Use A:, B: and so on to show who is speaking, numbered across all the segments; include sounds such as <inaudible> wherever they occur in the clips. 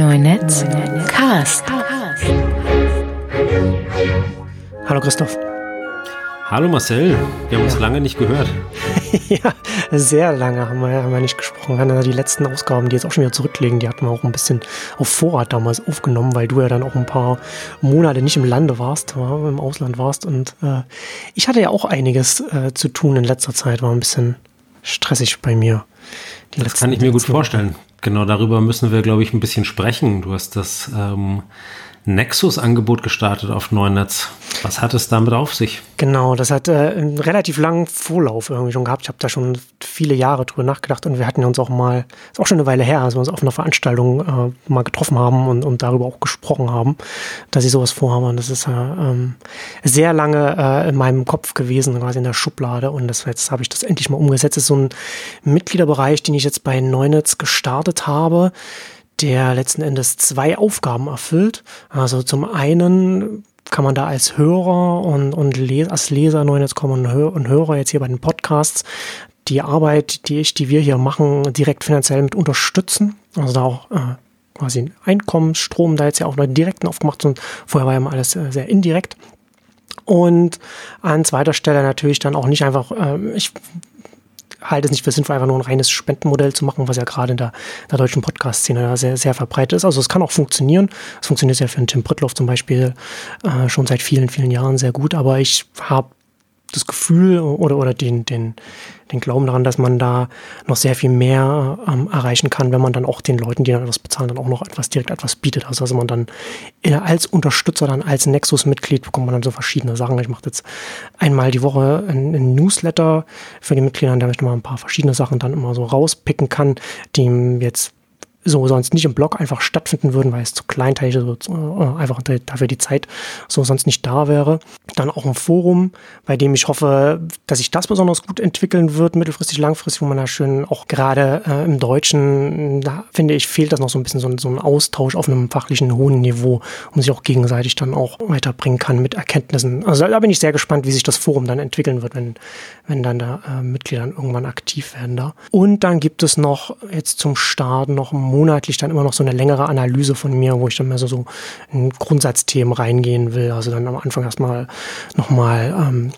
A: Neunetz Cast.
B: Hallo Christoph.
C: Hallo Marcel, wir haben uns lange nicht gehört. <laughs>
B: ja, sehr lange haben wir, haben wir nicht gesprochen. Wir hatten die letzten Ausgaben, die jetzt auch schon wieder zurücklegen, die hatten wir auch ein bisschen auf Vorrat damals aufgenommen, weil du ja dann auch ein paar Monate nicht im Lande warst, war, im Ausland warst. Und äh, ich hatte ja auch einiges äh, zu tun in letzter Zeit, war ein bisschen stressig bei mir.
C: das kann ich mir gut vorstellen. Genau darüber müssen wir, glaube ich, ein bisschen sprechen. Du hast das ähm, Nexus-Angebot gestartet auf Neunetz. Was hat es damit auf sich?
B: Genau, das hat äh, einen relativ langen Vorlauf irgendwie schon gehabt. Ich habe da schon viele Jahre drüber nachgedacht und wir hatten uns auch mal, ist auch schon eine Weile her, als wir uns auf einer Veranstaltung äh, mal getroffen haben und, und darüber auch gesprochen haben, dass ich sowas vorhabe. Und das ist äh, sehr lange äh, in meinem Kopf gewesen, quasi in der Schublade. Und das, jetzt habe ich das endlich mal umgesetzt. Das ist so ein Mitgliederbereich, den ich jetzt bei Neunetz gestartet habe der letzten Endes zwei Aufgaben erfüllt. Also zum einen kann man da als Hörer und, und Les als Leser neu jetzt kommen und, Hör und Hörer jetzt hier bei den Podcasts die Arbeit, die ich, die wir hier machen, direkt finanziell mit unterstützen. Also da auch äh, quasi ein Einkommensstrom da jetzt ja auch noch direkten aufgemacht und vorher war ja immer alles äh, sehr indirekt. Und an zweiter Stelle natürlich dann auch nicht einfach, äh, ich halte es nicht für sinnvoll, einfach nur ein reines Spendenmodell zu machen, was ja gerade in der, der deutschen Podcast-Szene sehr, sehr verbreitet ist. Also es kann auch funktionieren. Es funktioniert ja für einen Tim Brittloff zum Beispiel äh, schon seit vielen, vielen Jahren sehr gut. Aber ich habe das Gefühl oder, oder den, den, den Glauben daran, dass man da noch sehr viel mehr ähm, erreichen kann, wenn man dann auch den Leuten, die dann etwas bezahlen, dann auch noch etwas direkt etwas bietet. Also, also man dann äh, als Unterstützer, dann als Nexus-Mitglied bekommt man dann so verschiedene Sachen. Ich mache jetzt einmal die Woche ein, ein Newsletter für die Mitglieder, in der ich mal ein paar verschiedene Sachen dann immer so rauspicken kann, die jetzt so sonst nicht im Blog einfach stattfinden würden, weil es zu kleinteilig so, äh, einfach dafür die Zeit so sonst nicht da wäre. Dann auch ein Forum, bei dem ich hoffe, dass sich das besonders gut entwickeln wird, mittelfristig, langfristig, wo man da schön auch gerade äh, im Deutschen, da finde ich, fehlt das noch so ein bisschen so, so ein Austausch auf einem fachlichen hohen Niveau, um sich auch gegenseitig dann auch weiterbringen kann mit Erkenntnissen. Also da bin ich sehr gespannt, wie sich das Forum dann entwickeln wird, wenn, wenn dann da äh, Mitglieder irgendwann aktiv werden da. Und dann gibt es noch jetzt zum Start noch ein monatlich dann immer noch so eine längere Analyse von mir, wo ich dann mehr so, so in Grundsatzthemen reingehen will. Also dann am Anfang erstmal nochmal ähm,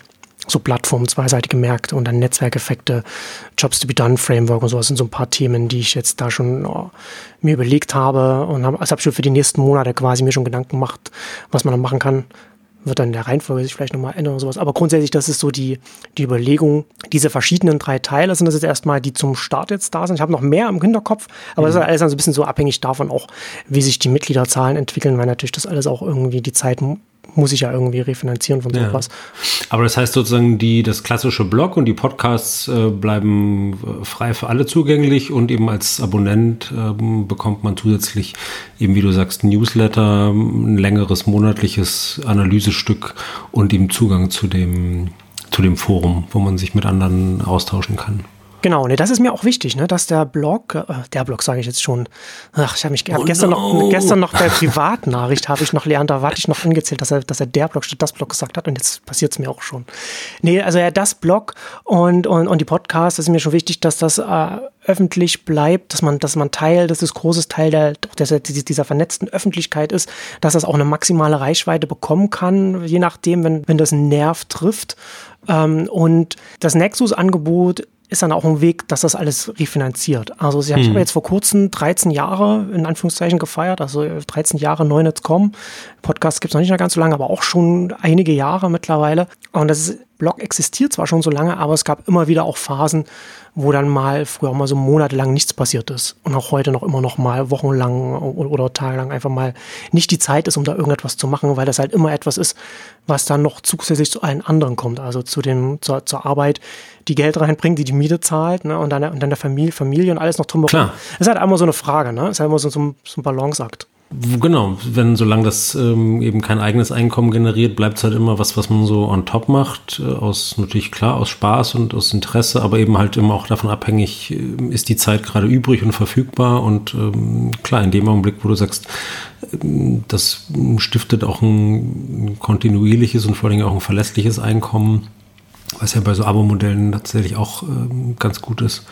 B: so Plattformen, zweiseitige Märkte und dann Netzwerkeffekte, Jobs to be done Framework und so. Das sind so ein paar Themen, die ich jetzt da schon oh, mir überlegt habe und habe, also habe schon für die nächsten Monate quasi mir schon Gedanken gemacht, was man dann machen kann wird dann der Reihenfolge sich vielleicht nochmal ändern oder sowas. Aber grundsätzlich, das ist so die, die Überlegung. Diese verschiedenen drei Teile sind das jetzt erstmal, die zum Start jetzt da sind. Ich habe noch mehr im Hinterkopf, aber mhm. das ist alles dann so ein bisschen so abhängig davon auch, wie sich die Mitgliederzahlen entwickeln, weil natürlich das alles auch irgendwie die Zeit muss ich ja irgendwie refinanzieren von sowas.
C: Ja. Aber das heißt sozusagen, die, das klassische Blog und die Podcasts äh, bleiben äh, frei für alle zugänglich und eben als Abonnent äh, bekommt man zusätzlich eben, wie du sagst, Newsletter, ein längeres monatliches Analysestück und eben Zugang zu dem, zu dem Forum, wo man sich mit anderen austauschen kann.
B: Genau, ne, das ist mir auch wichtig, ne, dass der Blog, äh, der Blog sage ich jetzt schon, ach, ich habe mich hab oh gestern, no. noch, gestern noch der Privatnachricht habe ich noch, Leander, warte ich noch angezählt, dass er, dass er der Blog statt das Blog gesagt hat und jetzt passiert es mir auch schon. Nee, also ja, das Blog und, und, und die Podcasts, das ist mir schon wichtig, dass das äh, öffentlich bleibt, dass man, dass man Teil, dass es großes Teil der, der, dieser vernetzten Öffentlichkeit ist, dass das auch eine maximale Reichweite bekommen kann, je nachdem, wenn, wenn das einen Nerv trifft. Ähm, und das Nexus-Angebot ist dann auch ein Weg, dass das alles refinanziert. Also ich habe mhm. jetzt vor kurzem 13 Jahre in Anführungszeichen gefeiert, also 13 Jahre Neunetz.com. Podcast gibt es noch nicht mehr ganz so lange, aber auch schon einige Jahre mittlerweile. Und das Blog existiert zwar schon so lange, aber es gab immer wieder auch Phasen, wo dann mal früher auch mal so monatelang nichts passiert ist. Und auch heute noch immer noch mal wochenlang oder tagelang einfach mal nicht die Zeit ist, um da irgendetwas zu machen, weil das halt immer etwas ist, was dann noch zusätzlich zu allen anderen kommt. Also zu den, zur, zur Arbeit, die Geld reinbringt, die die Miete zahlt, ne, und dann, und dann der Familie, Familie und alles noch drumherum.
C: Klar.
B: Das ist halt immer so eine Frage, ne? Das ist halt immer so, so ein, so ein Balanceakt.
C: Genau, wenn solange das ähm, eben kein eigenes Einkommen generiert, bleibt es halt immer was, was man so on top macht, äh, aus natürlich klar aus Spaß und aus Interesse, aber eben halt immer auch davon abhängig, äh, ist die Zeit gerade übrig und verfügbar und ähm, klar, in dem Augenblick, wo du sagst, äh, das stiftet auch ein kontinuierliches und vor allem auch ein verlässliches Einkommen, was ja bei so Abo-Modellen tatsächlich auch ähm, ganz gut ist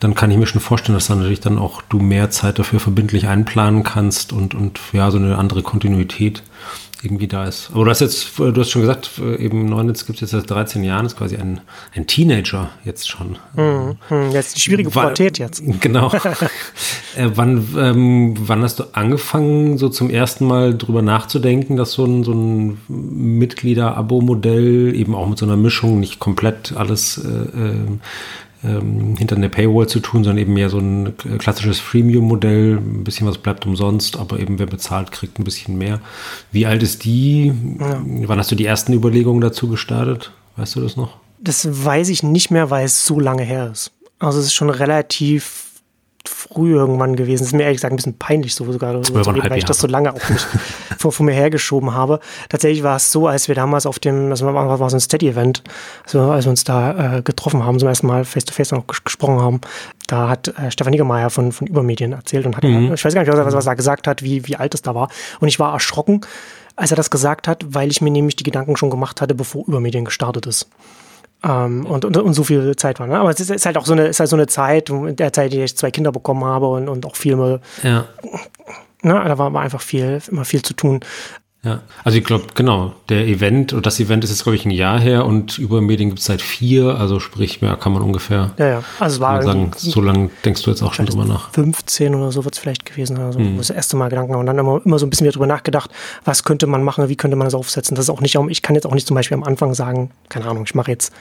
C: dann kann ich mir schon vorstellen, dass dann natürlich dann auch du mehr Zeit dafür verbindlich einplanen kannst und, und ja, so eine andere Kontinuität irgendwie da ist. Aber du hast jetzt, du hast schon gesagt, eben Neunitz gibt es jetzt seit 13 Jahren, ist quasi ein, ein Teenager jetzt schon.
B: Mhm. Jetzt die schwierige Pubertät jetzt. <laughs>
C: Genau. <laughs> äh, wann, ähm, wann hast du angefangen, so zum ersten Mal drüber nachzudenken, dass so ein, so ein Mitglieder-Abo-Modell eben auch mit so einer Mischung nicht komplett alles äh, äh ähm, hinter einer Paywall zu tun, sondern eben mehr so ein klassisches Freemium-Modell. Ein bisschen was bleibt umsonst, aber eben wer bezahlt, kriegt ein bisschen mehr. Wie alt ist die? Ja. Wann hast du die ersten Überlegungen dazu gestartet? Weißt du das noch?
B: Das weiß ich nicht mehr, weil es so lange her ist. Also es ist schon relativ früh irgendwann gewesen. Das ist mir ehrlich gesagt ein bisschen peinlich, so sogar, so reden, weil ich das so lange auch nicht <laughs> vor, vor, mir hergeschoben habe. Tatsächlich war es so, als wir damals auf dem, also war, war so ein Steady-Event, also als wir uns da äh, getroffen haben, zum ersten Mal face-to-face -face noch gesprochen haben, da hat äh, Stefan Niggemeier von, von Übermedien erzählt und hat, mhm. ich weiß gar nicht, was, was er gesagt hat, wie, wie alt es da war. Und ich war erschrocken, als er das gesagt hat, weil ich mir nämlich die Gedanken schon gemacht hatte, bevor Übermedien gestartet ist. Ähm, und, und, und so viel Zeit war. Ne? Aber es ist, ist, halt auch so eine, ist halt so eine Zeit, in der Zeit, die ich zwei Kinder bekommen habe und, und auch Filme. Ja. Ne? Da war einfach viel, immer viel zu tun.
C: Ja, also ich glaube, genau, der Event, und das Event ist jetzt, glaube ich, ein Jahr her und über Medien gibt es seit vier, also sprich, mehr kann man ungefähr.
B: Ja, ja. Also war
C: sagen, so lange denkst du jetzt auch schon drüber nach.
B: 15 oder so wird es vielleicht gewesen, also mhm. das erste Mal Gedanken und dann immer, immer so ein bisschen wieder drüber nachgedacht, was könnte man machen, wie könnte man das aufsetzen. Das ist auch nicht, ich kann jetzt auch nicht zum Beispiel am Anfang sagen, keine Ahnung, ich mache jetzt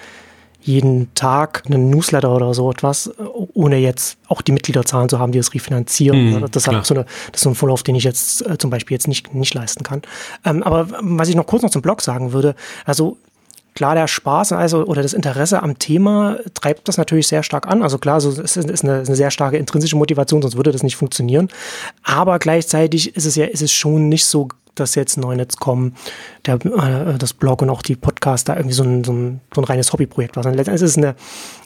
B: jeden Tag einen Newsletter oder so etwas, ohne jetzt auch die Mitgliederzahlen zu haben, die es refinanzieren. Mhm, das, hat so eine, das ist so ein Vorlauf, den ich jetzt äh, zum Beispiel jetzt nicht, nicht leisten kann. Ähm, aber was ich noch kurz noch zum Blog sagen würde, also klar, der Spaß also, oder das Interesse am Thema treibt das natürlich sehr stark an. Also klar, so, es ist eine, eine, sehr starke intrinsische Motivation, sonst würde das nicht funktionieren. Aber gleichzeitig ist es ja, ist es schon nicht so dass jetzt Neunetz.com, der, äh, das Blog und auch die Podcasts da irgendwie so ein, so ein, so ein reines Hobbyprojekt war. Letztendlich ist es, eine,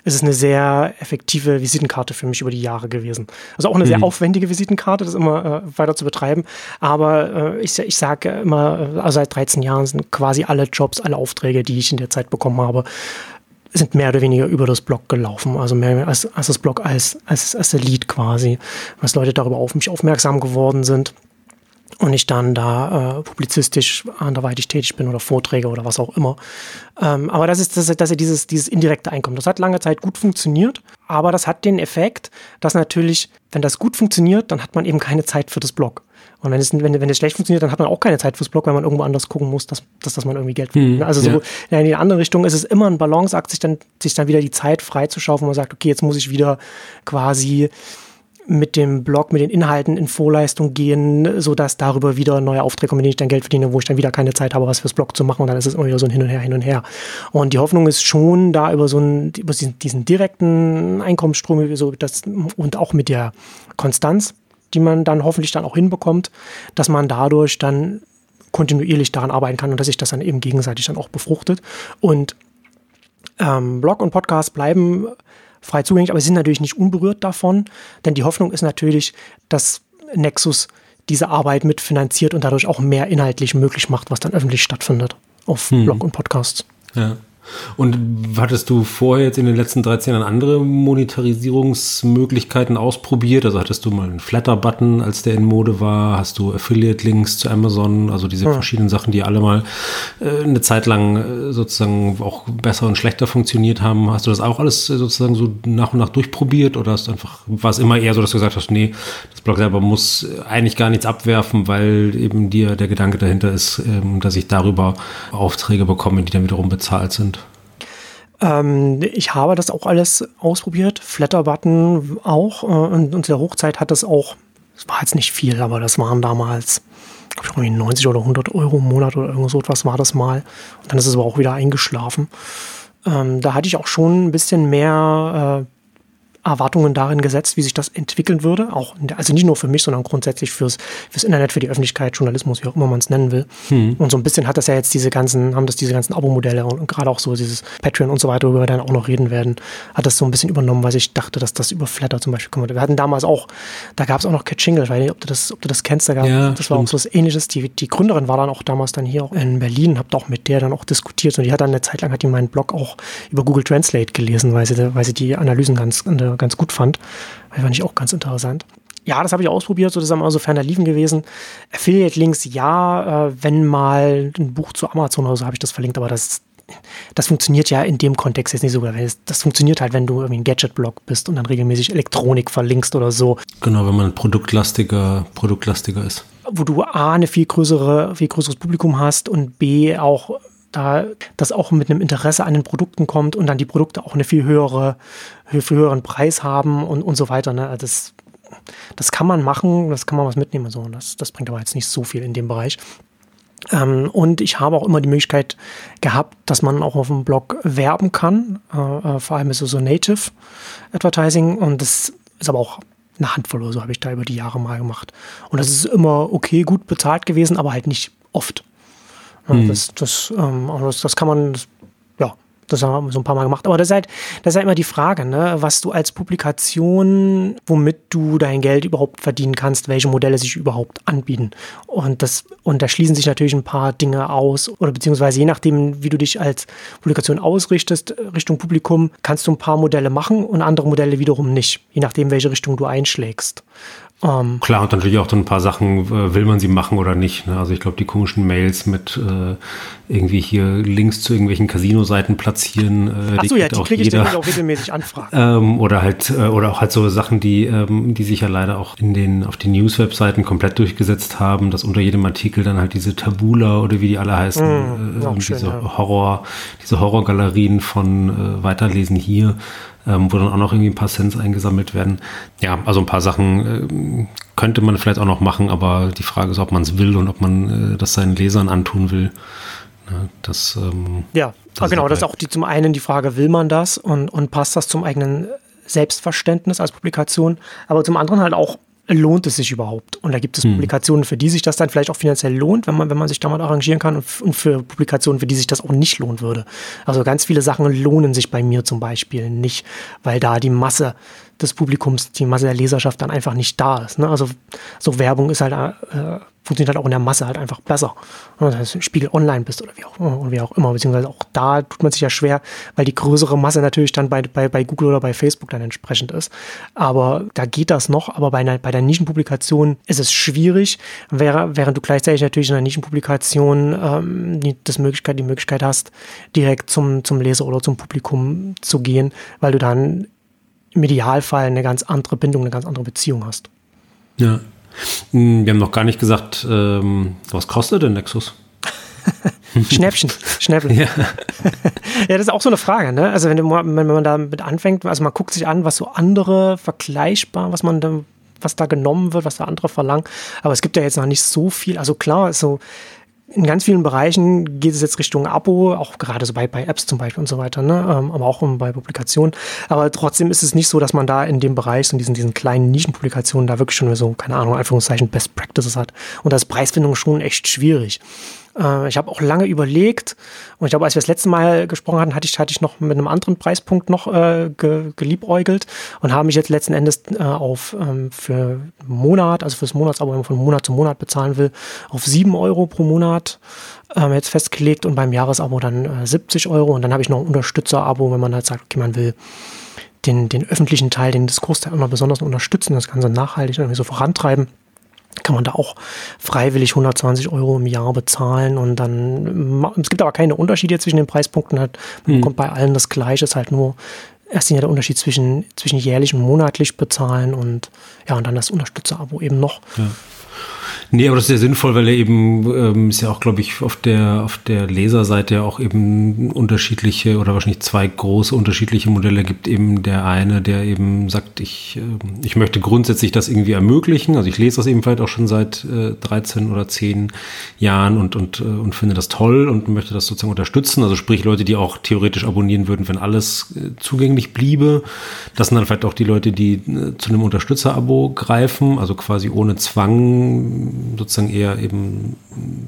B: ist es eine sehr effektive Visitenkarte für mich über die Jahre gewesen. Also auch eine mhm. sehr aufwendige Visitenkarte, das immer äh, weiter zu betreiben. Aber äh, ich, ich sage immer, also seit 13 Jahren sind quasi alle Jobs, alle Aufträge, die ich in der Zeit bekommen habe, sind mehr oder weniger über das Blog gelaufen, also mehr als, als das Blog als, als, als der Lead quasi, was Leute darüber auf mich aufmerksam geworden sind und ich dann da äh, publizistisch anderweitig tätig bin oder Vorträge oder was auch immer. Ähm, aber das ist, das, das ist dieses, dieses indirekte Einkommen. Das hat lange Zeit gut funktioniert, aber das hat den Effekt, dass natürlich, wenn das gut funktioniert, dann hat man eben keine Zeit für das Blog. Und wenn es, wenn, wenn es schlecht funktioniert, dann hat man auch keine Zeit fürs Blog, weil man irgendwo anders gucken muss, dass, dass, dass man irgendwie Geld verdient. Hm, also so ja. in die andere Richtung ist es immer ein Balanceakt, sich dann, sich dann wieder die Zeit freizuschaufen, wo man sagt, okay, jetzt muss ich wieder quasi mit dem Blog, mit den Inhalten in Vorleistung gehen, sodass darüber wieder neue Aufträge kommen, mit denen ich dann Geld verdiene, wo ich dann wieder keine Zeit habe, was fürs Blog zu machen und dann ist es immer wieder so ein Hin und Her, hin und her. Und die Hoffnung ist schon da über so einen, über diesen, diesen direkten Einkommensstrom so das, und auch mit der Konstanz, die man dann hoffentlich dann auch hinbekommt, dass man dadurch dann kontinuierlich daran arbeiten kann und dass sich das dann eben gegenseitig dann auch befruchtet. Und ähm, Blog und Podcast bleiben frei zugänglich, aber sie sind natürlich nicht unberührt davon, denn die Hoffnung ist natürlich, dass Nexus diese Arbeit mitfinanziert und dadurch auch mehr inhaltlich möglich macht, was dann öffentlich stattfindet auf hm. Blog und Podcasts.
C: Ja. Und hattest du vorher jetzt in den letzten 13 Jahren andere Monetarisierungsmöglichkeiten ausprobiert? Also hattest du mal einen Flatter-Button, als der in Mode war? Hast du Affiliate-Links zu Amazon? Also diese ja. verschiedenen Sachen, die alle mal äh, eine Zeit lang äh, sozusagen auch besser und schlechter funktioniert haben. Hast du das auch alles äh, sozusagen so nach und nach durchprobiert? Oder hast du einfach, war es immer eher so, dass du gesagt hast, nee, das Blog selber muss eigentlich gar nichts abwerfen, weil eben dir der Gedanke dahinter ist, ähm, dass ich darüber Aufträge bekomme, die dann wiederum bezahlt sind?
B: Ähm, ich habe das auch alles ausprobiert. Flatterbutton auch. Äh, und, und der Hochzeit hat das auch, es war jetzt nicht viel, aber das waren damals, ich 90 oder 100 Euro im Monat oder irgend so etwas war das mal. Und dann ist es aber auch wieder eingeschlafen. Ähm, da hatte ich auch schon ein bisschen mehr äh, Erwartungen darin gesetzt, wie sich das entwickeln würde. Auch, der, also nicht nur für mich, sondern grundsätzlich fürs, fürs Internet, für die Öffentlichkeit, Journalismus, wie auch immer man es nennen will. Hm. Und so ein bisschen hat das ja jetzt diese ganzen, haben das diese ganzen Abo-Modelle und, und gerade auch so dieses Patreon und so weiter, worüber wir dann auch noch reden werden, hat das so ein bisschen übernommen, weil ich dachte, dass das über Flatter zum Beispiel kommt. Wir hatten damals auch, da gab es auch noch Catchingle, ich weiß nicht, ob du das, ob du das kennst, da gab, ja, das war auch so was ähnliches. Die, die Gründerin war dann auch damals dann hier auch in Berlin, habt auch mit der dann auch diskutiert und die hat dann eine Zeit lang, hat die meinen Blog auch über Google Translate gelesen, weil sie, weil sie die Analysen ganz, äh, ganz gut fand. Das fand ich auch ganz interessant. Ja, das habe ich ausprobiert, so das ist so ferner liefen gewesen. Affiliate-Links, ja, äh, wenn mal ein Buch zu Amazon oder so habe ich das verlinkt, aber das, das funktioniert ja in dem Kontext jetzt nicht so. Das funktioniert halt, wenn du irgendwie ein Gadget-Blog bist und dann regelmäßig Elektronik verlinkst oder so.
C: Genau, wenn man produktlastiger, produktlastiger ist.
B: Wo du A, eine viel größere, viel größeres Publikum hast und B, auch da das auch mit einem Interesse an den Produkten kommt und dann die Produkte auch eine viel höhere, viel höheren Preis haben und, und so weiter. Ne? Das das kann man machen, das kann man was mitnehmen. So. Das, das bringt aber jetzt nicht so viel in dem Bereich. Ähm, und ich habe auch immer die Möglichkeit gehabt, dass man auch auf dem Blog werben kann. Äh, äh, vor allem ist es so Native Advertising und das ist aber auch eine Handvoll oder so habe ich da über die Jahre mal gemacht. Und das ist immer okay, gut bezahlt gewesen, aber halt nicht oft. Mhm. Das, das, ähm, das, das, kann man, das haben wir so ein paar Mal gemacht. Aber das ist halt, das ist halt immer die Frage, ne? was du als Publikation, womit du dein Geld überhaupt verdienen kannst, welche Modelle sich überhaupt anbieten. Und das, und da schließen sich natürlich ein paar Dinge aus oder beziehungsweise je nachdem, wie du dich als Publikation ausrichtest, Richtung Publikum, kannst du ein paar Modelle machen und andere Modelle wiederum nicht, je nachdem, welche Richtung du einschlägst.
C: Um, ähm, Klar, und natürlich auch dann ein paar Sachen, äh, will man sie machen oder nicht. Ne? Also ich glaube, die komischen Mails mit äh, irgendwie hier Links zu irgendwelchen Casino-Seiten platzieren.
B: Äh, Ach so, ja, die kriege ich dann auch regelmäßig Anfragen. <laughs>
C: ähm, oder halt, äh, oder auch halt so Sachen, die, ähm, die sich ja leider auch in den, auf den News-Webseiten komplett durchgesetzt haben, dass unter jedem Artikel dann halt diese Tabula oder wie die alle heißen, mm, äh, schön, diese ja. Horror, diese Horrorgalerien von äh, Weiterlesen hier ähm, wo dann auch noch irgendwie ein paar Cents eingesammelt werden. Ja, also ein paar Sachen äh, könnte man vielleicht auch noch machen, aber die Frage ist, ob man es will und ob man äh, das seinen Lesern antun will. Ja, das, ähm,
B: ja, das genau, das ist auch die, zum einen die Frage, will man das und, und passt das zum eigenen Selbstverständnis als Publikation, aber zum anderen halt auch, lohnt es sich überhaupt? Und da gibt es hm. Publikationen, für die sich das dann vielleicht auch finanziell lohnt, wenn man, wenn man sich damit arrangieren kann und, und für Publikationen, für die sich das auch nicht lohnen würde. Also ganz viele Sachen lohnen sich bei mir zum Beispiel nicht, weil da die Masse des Publikums, die Masse der Leserschaft dann einfach nicht da ist. Ne? Also so Werbung ist halt äh, funktioniert halt auch in der Masse halt einfach besser. Das heißt, Spiegel online bist oder wie auch, wie auch immer, beziehungsweise auch da tut man sich ja schwer, weil die größere Masse natürlich dann bei, bei, bei Google oder bei Facebook dann entsprechend ist. Aber da geht das noch, aber bei, einer, bei der Nischenpublikation ist es schwierig, während, du gleichzeitig natürlich in einer Nischenpublikation ähm, die, das Möglichkeit, die Möglichkeit hast, direkt zum, zum Leser oder zum Publikum zu gehen, weil du dann im Idealfall eine ganz andere Bindung, eine ganz andere Beziehung hast.
C: Ja, wir haben noch gar nicht gesagt, ähm, was kostet denn Nexus? <laughs>
B: Schnäppchen, Schnäppchen. Ja. <laughs> ja, das ist auch so eine Frage, ne? Also wenn, du, wenn man damit anfängt, also man guckt sich an, was so andere vergleichbar, was man da, was da genommen wird, was da andere verlangen. Aber es gibt ja jetzt noch nicht so viel. Also klar, so in ganz vielen Bereichen geht es jetzt Richtung Abo, auch gerade so bei, bei Apps zum Beispiel und so weiter, ne? Ähm, aber auch bei Publikationen. Aber trotzdem ist es nicht so, dass man da in dem Bereich, in diesen, diesen kleinen Nischenpublikationen, da wirklich schon so, keine Ahnung, Anführungszeichen Best Practices hat. Und da ist Preisfindung schon echt schwierig. Äh, ich habe auch lange überlegt und ich glaube, als wir das letzte Mal gesprochen hatten, hatte ich, hatte ich noch mit einem anderen Preispunkt noch äh, ge, geliebäugelt und habe mich jetzt letzten Endes äh, auf ähm, für Monat, also fürs Monatsabo, wenn man von Monat zu Monat bezahlen will, auf sieben Euro pro Monat ähm, jetzt festgelegt und beim Jahresabo dann äh, 70 Euro und dann habe ich noch ein Unterstützerabo, wenn man halt sagt, okay, man will den, den öffentlichen Teil, den Diskurs da immer besonders unterstützen, das Ganze nachhaltig irgendwie so vorantreiben kann man da auch freiwillig 120 Euro im Jahr bezahlen und dann, es gibt aber keine Unterschiede zwischen den Preispunkten, halt, man mhm. kommt bei allen das Gleiche, ist halt nur erst der Unterschied zwischen, zwischen jährlich und monatlich bezahlen und ja, und dann das Unterstützerabo eben noch. Ja.
C: Nee, aber das ist ja sinnvoll, weil er eben ähm, ist ja auch, glaube ich, auf der auf der Leserseite ja auch eben unterschiedliche oder wahrscheinlich zwei große unterschiedliche Modelle gibt. Eben der eine, der eben sagt, ich äh, ich möchte grundsätzlich das irgendwie ermöglichen. Also ich lese das eben vielleicht auch schon seit äh, 13 oder 10 Jahren und und äh, und finde das toll und möchte das sozusagen unterstützen. Also sprich Leute, die auch theoretisch abonnieren würden, wenn alles äh, zugänglich bliebe. Das sind dann vielleicht auch die Leute, die äh, zu einem Unterstützerabo greifen, also quasi ohne Zwang sozusagen eher eben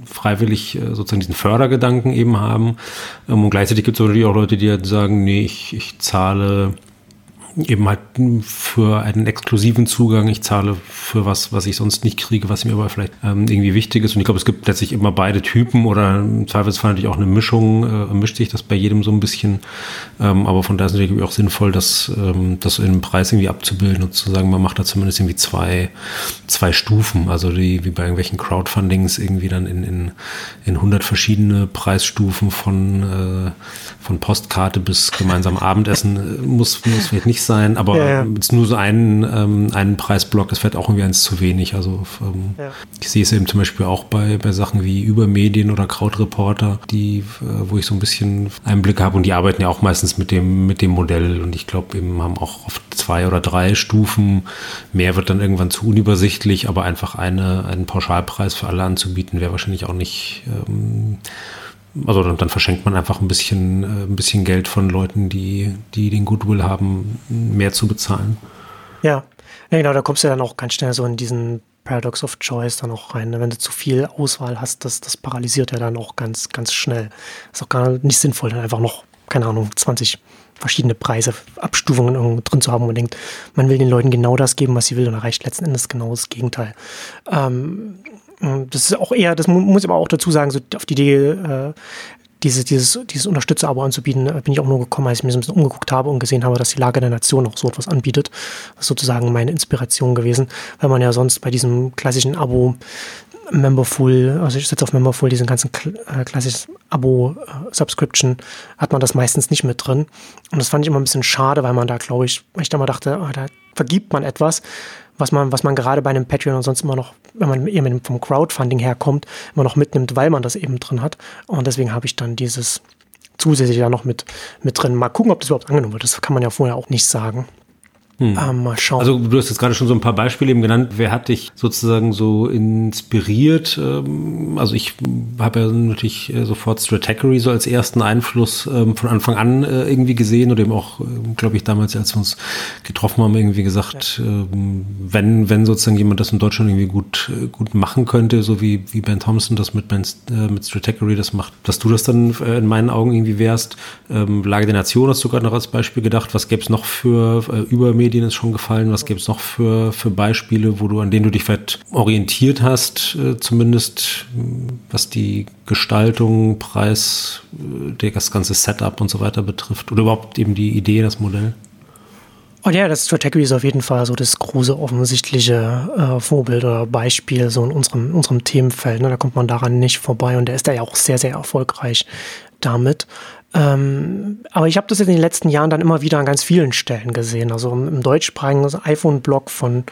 C: freiwillig äh, sozusagen diesen Fördergedanken eben haben. Ähm, und gleichzeitig gibt es natürlich auch Leute, die halt sagen, nee, ich, ich zahle eben halt für einen exklusiven Zugang. Ich zahle für was, was ich sonst nicht kriege, was mir aber vielleicht ähm, irgendwie wichtig ist. Und ich glaube, es gibt letztlich immer beide Typen oder im Zweifelsfall natürlich auch eine Mischung, äh, mischt sich das bei jedem so ein bisschen. Ähm, aber von daher ist es natürlich auch sinnvoll, das, ähm, das in einem Preis irgendwie abzubilden und zu sagen, man macht da zumindest irgendwie zwei, zwei Stufen. Also die, wie bei irgendwelchen Crowdfundings irgendwie dann in, in, in 100 verschiedene Preisstufen von, äh, von Postkarte bis gemeinsam Abendessen äh, muss, muss vielleicht nicht sein, aber ja, ja. jetzt nur so einen, ähm, einen Preisblock ist vielleicht auch irgendwie eins zu wenig. Also ähm, ja. ich sehe es eben zum Beispiel auch bei, bei Sachen wie Übermedien oder Krautreporter, die, äh, wo ich so ein bisschen Einblick habe und die arbeiten ja auch meistens mit dem, mit dem Modell und ich glaube eben haben auch oft zwei oder drei Stufen. Mehr wird dann irgendwann zu unübersichtlich, aber einfach eine, einen Pauschalpreis für alle anzubieten, wäre wahrscheinlich auch nicht ähm, also dann, dann, verschenkt man einfach ein bisschen, äh, ein bisschen Geld von Leuten, die, die den Goodwill haben, mehr zu bezahlen.
B: Ja. ja, genau, da kommst du dann auch ganz schnell so in diesen Paradox of Choice dann auch rein. Ne? Wenn du zu viel Auswahl hast, das, das paralysiert ja dann auch ganz, ganz schnell. Ist auch gar nicht sinnvoll, dann einfach noch, keine Ahnung, 20 verschiedene Preise, Abstufungen drin zu haben und denkt, man will den Leuten genau das geben, was sie will und erreicht letzten Endes genau das Gegenteil. Ähm, das ist auch eher, das muss ich aber auch dazu sagen, so auf die Idee, äh, diese, dieses, dieses Unterstützer-Abo anzubieten, äh, bin ich auch nur gekommen, als ich mir so ein bisschen umgeguckt habe und gesehen habe, dass die Lage der Nation auch so etwas anbietet. Das ist sozusagen meine Inspiration gewesen, weil man ja sonst bei diesem klassischen Abo Memberful, also ich setze auf Memberful diesen ganzen äh, klassischen Abo-Subscription, äh, hat man das meistens nicht mit drin. Und das fand ich immer ein bisschen schade, weil man da, glaube ich, ich da mal dachte, oh, da vergibt man etwas, was man, was man gerade bei einem Patreon und sonst immer noch, wenn man dem, vom Crowdfunding herkommt, immer noch mitnimmt, weil man das eben drin hat. Und deswegen habe ich dann dieses zusätzlich da noch mit, mit drin. Mal gucken, ob das überhaupt angenommen wird. Das kann man ja vorher auch nicht sagen.
C: Hm. Ähm, mal schauen. Also du hast jetzt gerade schon so ein paar Beispiele eben genannt. Wer hat dich sozusagen so inspiriert? Ähm, also ich habe ja natürlich äh, sofort Stratechery so als ersten Einfluss ähm, von Anfang an äh, irgendwie gesehen oder eben auch, ähm, glaube ich, damals, als wir uns getroffen haben, irgendwie gesagt, ja. wenn, wenn sozusagen jemand das in Deutschland irgendwie gut, äh, gut machen könnte, so wie, wie Ben Thompson das mit, ben, mit Stratechery das macht, dass du das dann in meinen Augen irgendwie wärst. Lage der Nation hast du gerade noch als Beispiel gedacht. Was gäbe es noch für über Medien ist schon gefallen? Was gibt es noch für, für Beispiele, wo du, an denen du dich vielleicht orientiert hast, äh, zumindest was die Gestaltung, Preis, äh, das ganze Setup und so weiter betrifft? Oder überhaupt eben die Idee, das Modell?
B: Oh ja, das Strategy ist auf jeden Fall so das große offensichtliche äh, Vorbild oder Beispiel so in unserem, unserem Themenfeld. Ne? Da kommt man daran nicht vorbei und der ist da ja auch sehr, sehr erfolgreich damit. Ähm, aber ich habe das in den letzten Jahren dann immer wieder an ganz vielen Stellen gesehen. Also im, deutschsprachigen iPhone-Blog von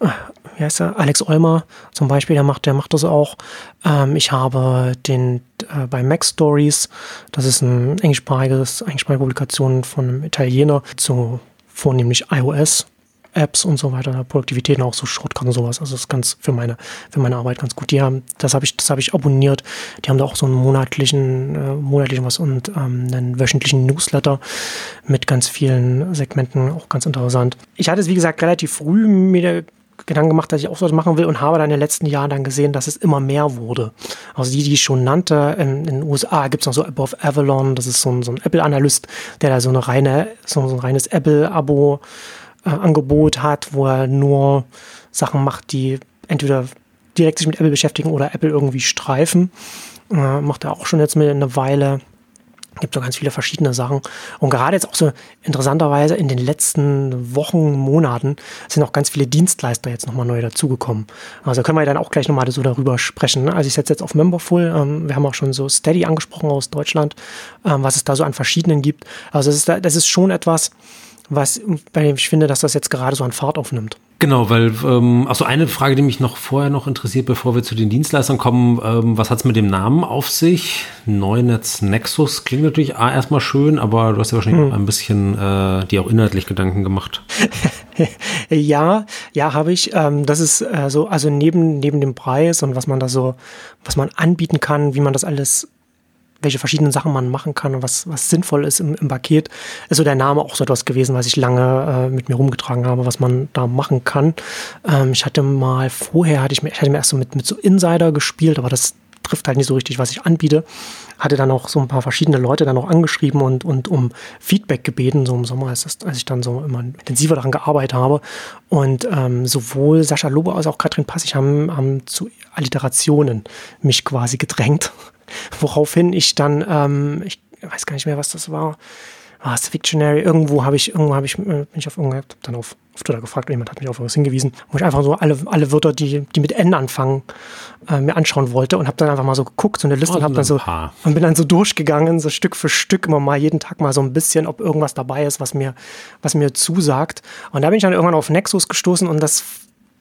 B: äh, wie heißt er? Alex Olmer zum Beispiel, der macht, der macht das auch. Ähm, ich habe den äh, bei Mac Stories, das ist ein englischsprachiges, englischsprachige Publikation von einem Italiener zu vornehmlich iOS Apps und so weiter, Produktivität auch so Shortcuts und sowas. Also das ist ganz für meine, für meine Arbeit ganz gut. Die haben, das habe ich, das habe ich abonniert. Die haben da auch so einen monatlichen, äh, monatlichen was und ähm, einen wöchentlichen Newsletter mit ganz vielen Segmenten, auch ganz interessant. Ich hatte es, wie gesagt, relativ früh mir Gedanken gemacht, dass ich auch sowas machen will und habe dann in den letzten Jahren dann gesehen, dass es immer mehr wurde. Also die, die ich schon nannte, in, in den USA gibt es noch so Above Avalon, das ist so ein, so ein Apple-Analyst, der da so eine reine, so, so ein reines Apple-Abo äh, Angebot hat, wo er nur Sachen macht, die entweder direkt sich mit Apple beschäftigen oder Apple irgendwie streifen. Äh, macht er auch schon jetzt mit eine Weile. Gibt so ganz viele verschiedene Sachen. Und gerade jetzt auch so interessanterweise in den letzten Wochen, Monaten sind auch ganz viele Dienstleister jetzt nochmal neu dazugekommen. Also können wir dann auch gleich nochmal so darüber sprechen. Ne? Also ich setze jetzt auf Memberful. Ähm, wir haben auch schon so Steady angesprochen aus Deutschland, ähm, was es da so an verschiedenen gibt. Also das ist, das ist schon etwas, was, dem ich finde, dass das jetzt gerade so an Fahrt aufnimmt.
C: Genau, weil, ähm, also eine Frage, die mich noch vorher noch interessiert, bevor wir zu den Dienstleistern kommen, ähm, was hat es mit dem Namen auf sich? Neunetz Nexus klingt natürlich A, erstmal schön, aber du hast ja wahrscheinlich hm. ein bisschen äh, dir auch inhaltlich Gedanken gemacht. <laughs>
B: ja, ja, habe ich. Ähm, das ist äh, so, also neben, neben dem Preis und was man da so, was man anbieten kann, wie man das alles welche verschiedenen Sachen man machen kann und was, was sinnvoll ist im, im Paket, ist so der Name auch so etwas gewesen, was ich lange äh, mit mir rumgetragen habe, was man da machen kann. Ähm, ich hatte mal vorher, hatte ich, mir, ich hatte mir erst so mit, mit so Insider gespielt, aber das trifft halt nicht so richtig, was ich anbiete. Hatte dann auch so ein paar verschiedene Leute dann auch angeschrieben und, und um Feedback gebeten, so im Sommer, als, als ich dann so immer intensiver daran gearbeitet habe. Und ähm, sowohl Sascha Lobe als auch Katrin Passig haben, haben zu Alliterationen mich quasi gedrängt. Woraufhin ich dann, ähm, ich weiß gar nicht mehr, was das war, war es Fictionary, irgendwo habe ich, irgendwo habe ich, äh, bin ich auf irgendwo, dann auf, auf Twitter gefragt, jemand hat mich auf was hingewiesen, wo ich einfach so alle, alle Wörter, die, die mit N anfangen, äh, mir anschauen wollte und habe dann einfach mal so geguckt, so eine Liste oh, und habe dann so und bin dann so durchgegangen, so Stück für Stück immer mal jeden Tag mal so ein bisschen, ob irgendwas dabei ist, was mir, was mir zusagt. Und da bin ich dann irgendwann auf Nexus gestoßen und das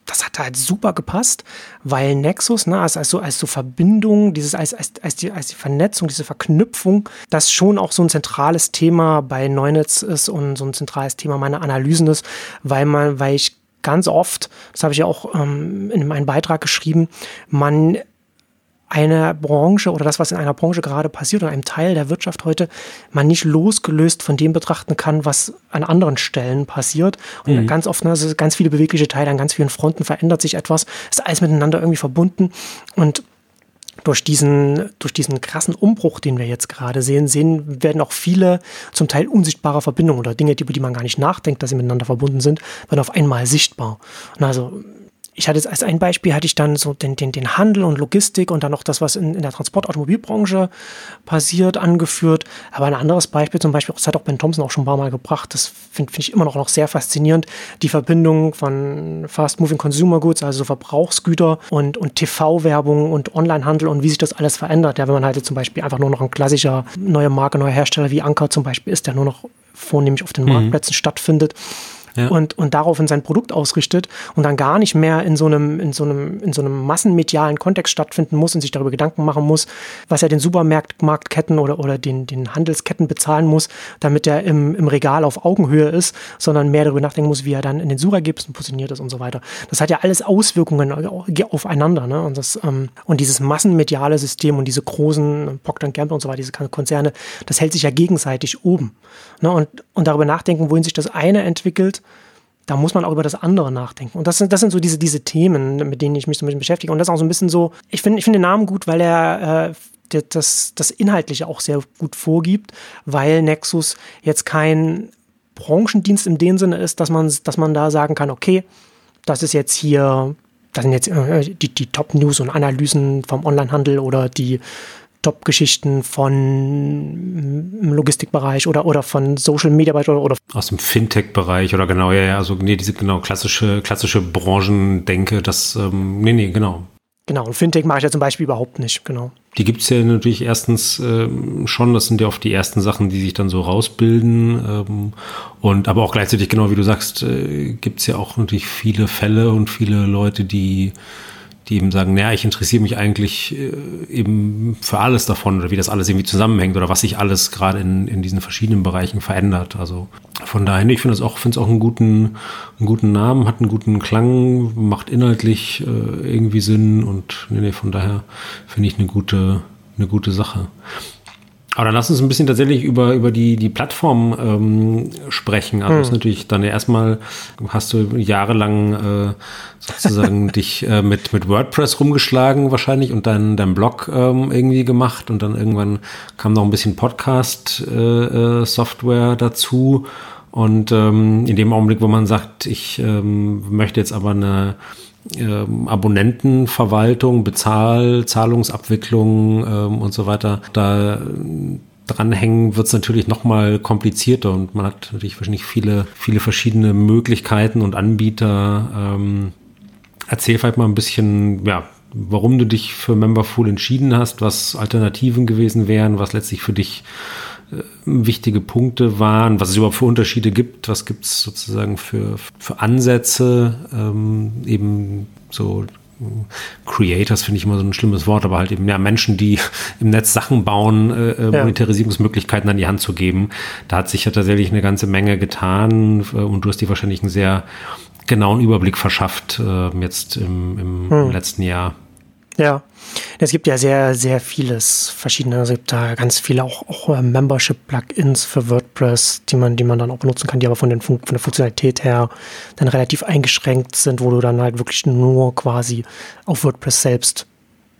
B: das hat halt super gepasst, weil Nexus, ne, als, als, so, als so Verbindung, dieses, als, als, als, die, als die Vernetzung, diese Verknüpfung, das schon auch so ein zentrales Thema bei Neunetz ist und so ein zentrales Thema meiner Analysen ist, weil man, weil ich ganz oft, das habe ich ja auch ähm, in meinem Beitrag geschrieben, man eine Branche oder das, was in einer Branche gerade passiert oder einem Teil der Wirtschaft heute, man nicht losgelöst von dem betrachten kann, was an anderen Stellen passiert. Und mhm. ganz oft, also ganz viele bewegliche Teile an ganz vielen Fronten verändert sich etwas, ist alles miteinander irgendwie verbunden und durch diesen, durch diesen krassen Umbruch, den wir jetzt gerade sehen, sehen, werden auch viele zum Teil unsichtbare Verbindungen oder Dinge, über die man gar nicht nachdenkt, dass sie miteinander verbunden sind, werden auf einmal sichtbar. Und also ich hatte jetzt als ein Beispiel hatte ich dann so den, den, den Handel und Logistik und dann noch das, was in, in der Transportautomobilbranche passiert, angeführt. Aber ein anderes Beispiel, zum Beispiel, das hat auch Ben Thompson auch schon ein paar Mal gebracht, das finde find ich immer noch, noch sehr faszinierend, die Verbindung von Fast Moving Consumer Goods, also Verbrauchsgüter und, und TV-Werbung und Onlinehandel und wie sich das alles verändert. Ja, wenn man halt zum Beispiel einfach nur noch ein klassischer neue Marke, neuer Hersteller wie Anker zum Beispiel ist, der nur noch vornehmlich auf den mhm. Marktplätzen stattfindet ja. und, und daraufhin sein Produkt ausrichtet und dann gar nicht mehr in so einem, in so einem, in so einem massenmedialen Kontext stattfinden muss und sich darüber Gedanken machen muss, was er den Supermarktketten oder, oder den, den Handelsketten bezahlen muss, damit er im, im Regal auf Augenhöhe ist, sondern mehr darüber nachdenken muss, wie er dann in den Suchergebnissen positioniert ist und so weiter. Das hat ja alles Auswirkungen aufeinander. Ne? Und, das, ähm, und dieses massenmediale System und diese großen Procter Gamble und so weiter, diese Konzerne, das hält sich ja gegenseitig oben. Ne? Und, und darüber nachdenken, wohin sich das eine entwickelt, da muss man auch über das andere nachdenken. Und das sind, das sind so diese, diese Themen, mit denen ich mich so ein bisschen beschäftige. Und das ist auch so ein bisschen so, ich finde ich finde den Namen gut, weil er äh, das, das Inhaltliche auch sehr gut vorgibt, weil Nexus jetzt kein Branchendienst in dem Sinne ist, dass man, dass man da sagen kann, okay, das ist jetzt hier, das sind jetzt äh, die, die Top-News und Analysen vom Onlinehandel oder die Top-Geschichten von mm, Logistikbereich oder, oder von Social Media Bereich oder, oder
C: aus dem Fintech-Bereich oder genau, ja, ja, also nee, diese genau klassische, klassische Branchendenke, das, ähm, nee, nee, genau.
B: Genau, und Fintech mache ich ja zum Beispiel überhaupt nicht, genau.
C: Die gibt es ja natürlich erstens ähm, schon, das sind ja oft die ersten Sachen, die sich dann so rausbilden. Ähm, und aber auch gleichzeitig, genau wie du sagst, äh, gibt es ja auch natürlich viele Fälle und viele Leute, die die eben sagen, naja, ich interessiere mich eigentlich äh, eben für alles davon oder wie das alles irgendwie zusammenhängt oder was sich alles gerade in, in diesen verschiedenen Bereichen verändert. Also von daher, ich finde es auch, finde es auch einen guten, einen guten Namen, hat einen guten Klang, macht inhaltlich äh, irgendwie Sinn und nee, nee, von daher finde ich eine gute, eine gute Sache. Aber dann lass uns ein bisschen tatsächlich über, über die, die Plattform ähm, sprechen. Also hm. ist natürlich dann erstmal hast du jahrelang äh, sozusagen <laughs> dich äh, mit, mit WordPress rumgeschlagen wahrscheinlich und dann dein Blog ähm, irgendwie gemacht und dann irgendwann kam noch ein bisschen Podcast-Software äh, äh dazu. Und ähm, in dem Augenblick, wo man sagt, ich ähm, möchte jetzt aber eine ähm, Abonnentenverwaltung, Bezahl, Zahlungsabwicklung ähm, und so weiter, da dranhängen, wird es natürlich noch mal komplizierter und man hat natürlich wahrscheinlich viele, viele verschiedene Möglichkeiten und Anbieter. Ähm, erzähl vielleicht mal ein bisschen, ja, warum du dich für Memberful entschieden hast, was Alternativen gewesen wären, was letztlich für dich äh, wichtige Punkte waren, was es überhaupt für Unterschiede gibt, was gibt es sozusagen für, für Ansätze, ähm, eben so Creators finde ich immer so ein schlimmes Wort, aber halt eben ja Menschen, die <laughs> im Netz Sachen bauen, äh, äh, ja. Monetarisierungsmöglichkeiten an die Hand zu geben. Da hat sich ja tatsächlich eine ganze Menge getan äh, und du hast dir wahrscheinlich einen sehr genauen Überblick verschafft äh, jetzt im, im hm. letzten Jahr.
B: Ja, es gibt ja sehr, sehr vieles verschiedene. Es gibt da ganz viele auch, auch äh, Membership-Plugins für WordPress, die man, die man dann auch benutzen kann, die aber von, den, von der Funktionalität her dann relativ eingeschränkt sind, wo du dann halt wirklich nur quasi auf WordPress selbst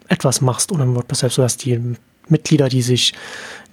B: etwas machst ohne WordPress selbst, sodass die Mitglieder, die sich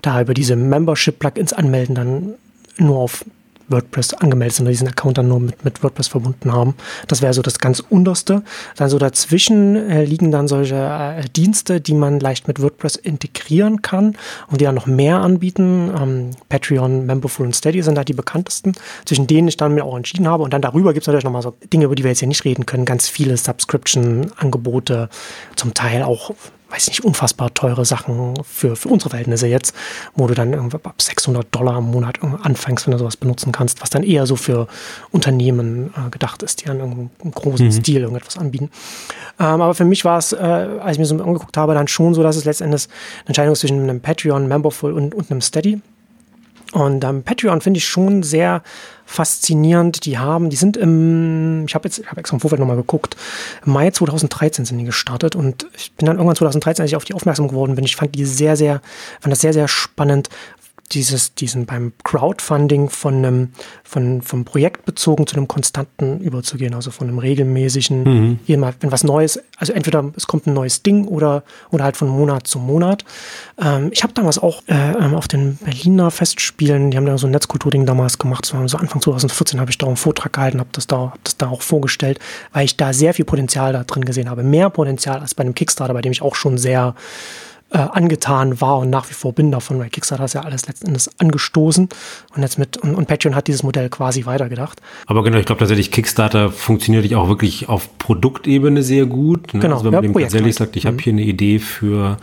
B: da über diese Membership-Plugins anmelden, dann nur auf WordPress angemeldet sind oder diesen Account dann nur mit, mit WordPress verbunden haben. Das wäre so das ganz unterste. Dann so dazwischen äh, liegen dann solche äh, Dienste, die man leicht mit WordPress integrieren kann und die dann noch mehr anbieten. Ähm, Patreon, Memberful und Steady sind da die bekanntesten, zwischen denen ich dann mir auch entschieden habe. Und dann darüber gibt es natürlich nochmal so Dinge, über die wir jetzt hier nicht reden können. Ganz viele Subscription-Angebote, zum Teil auch weiß nicht, unfassbar teure Sachen für, für unsere Verhältnisse jetzt, wo du dann irgendwie ab 600 Dollar im Monat anfängst, wenn du sowas benutzen kannst, was dann eher so für Unternehmen äh, gedacht ist, die an einem großen mhm. Stil irgendetwas anbieten. Ähm, aber für mich war es, äh, als ich mir so angeguckt habe, dann schon so, dass es letztendlich eine Entscheidung zwischen einem Patreon, Memberful und, und einem Steady. Und ähm, Patreon finde ich schon sehr faszinierend. Die haben, die sind im, ich habe jetzt, ich habe extra im Vorfeld nochmal geguckt, im Mai 2013 sind die gestartet und ich bin dann irgendwann 2013, als ich auf die aufmerksam geworden bin, ich fand die sehr, sehr, fand das sehr, sehr spannend, dieses, diesen beim Crowdfunding von einem, von, vom Projekt bezogen zu einem konstanten überzugehen, also von einem regelmäßigen, mhm. mal, wenn was Neues, also entweder es kommt ein neues Ding oder, oder halt von Monat zu Monat. Ähm, ich habe damals auch äh, ähm, auf den Berliner Festspielen, die haben da so ein Netzkulturding damals gemacht, so, so Anfang 2014 habe ich da einen Vortrag gehalten, habe das, da, hab das da auch vorgestellt, weil ich da sehr viel Potenzial da drin gesehen habe. Mehr Potenzial als bei einem Kickstarter, bei dem ich auch schon sehr äh, angetan war und nach wie vor bin davon, weil Kickstarter hat ja alles letzten Endes angestoßen und jetzt mit und, und Patreon hat dieses Modell quasi weitergedacht.
C: Aber genau, ich glaube tatsächlich, Kickstarter funktioniert auch wirklich auf Produktebene sehr gut.
B: Ne? Genau,
C: also wenn man ja, dem tatsächlich sagt, ich mhm. habe hier eine Idee für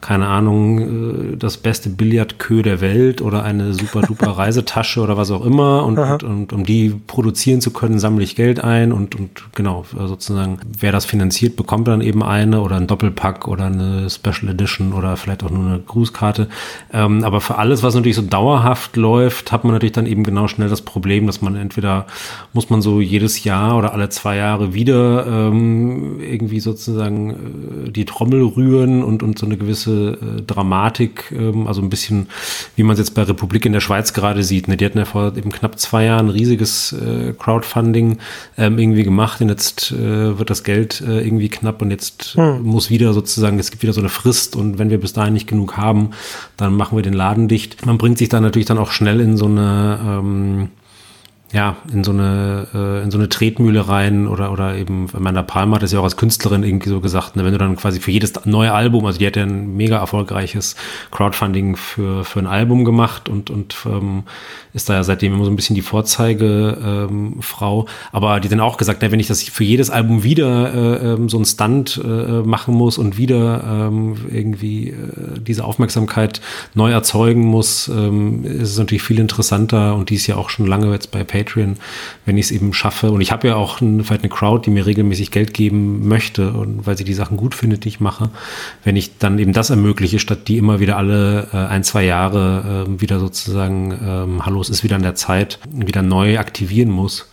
C: keine Ahnung, äh, das beste Billardkö der Welt oder eine super duper <laughs> Reisetasche oder was auch immer. Und, und, und, um die produzieren zu können, sammle ich Geld ein und, und genau, sozusagen, wer das finanziert, bekommt dann eben eine oder ein Doppelpack oder eine Special Edition oder vielleicht auch nur eine Grußkarte. Ähm, aber für alles, was natürlich so dauerhaft läuft, hat man natürlich dann eben genau schnell das Problem, dass man entweder muss man so jedes Jahr oder alle zwei Jahre wieder ähm, irgendwie sozusagen äh, die Trommel rühren und, und so eine gewisse äh, Dramatik, ähm, also ein bisschen, wie man es jetzt bei Republik in der Schweiz gerade sieht. Ne? Die hatten ja vor eben knapp zwei Jahren ein riesiges äh, Crowdfunding ähm, irgendwie gemacht und jetzt äh, wird das Geld äh, irgendwie knapp und jetzt hm. muss wieder sozusagen, es gibt wieder so eine Frist und wenn wir bis dahin nicht genug haben, dann machen wir den Laden dicht. Man bringt sich dann natürlich dann auch schnell in so eine ähm, ja, in so eine, äh, in so eine Tretmühle rein oder, oder eben, Amanda Palmer hat es ja auch als Künstlerin irgendwie so gesagt, ne, wenn du dann quasi für jedes neue Album, also die hat ja ein mega erfolgreiches Crowdfunding für, für ein Album gemacht und, und ähm, ist da ja seitdem immer so ein bisschen die Vorzeigefrau. Ähm, Aber die dann auch gesagt, ne, wenn ich das für jedes Album wieder äh, ähm, so ein Stunt äh, machen muss und wieder ähm, irgendwie äh, diese Aufmerksamkeit neu erzeugen muss, ähm, ist es natürlich viel interessanter und die ist ja auch schon lange jetzt bei Patreon, wenn ich es eben schaffe. Und ich habe ja auch ein, vielleicht eine Crowd, die mir regelmäßig Geld geben möchte und weil sie die Sachen gut findet, die ich mache. Wenn ich dann eben das ermögliche, statt die immer wieder alle äh, ein, zwei Jahre äh, wieder sozusagen, ähm, hallo, es ist wieder an der Zeit, wieder neu aktivieren muss.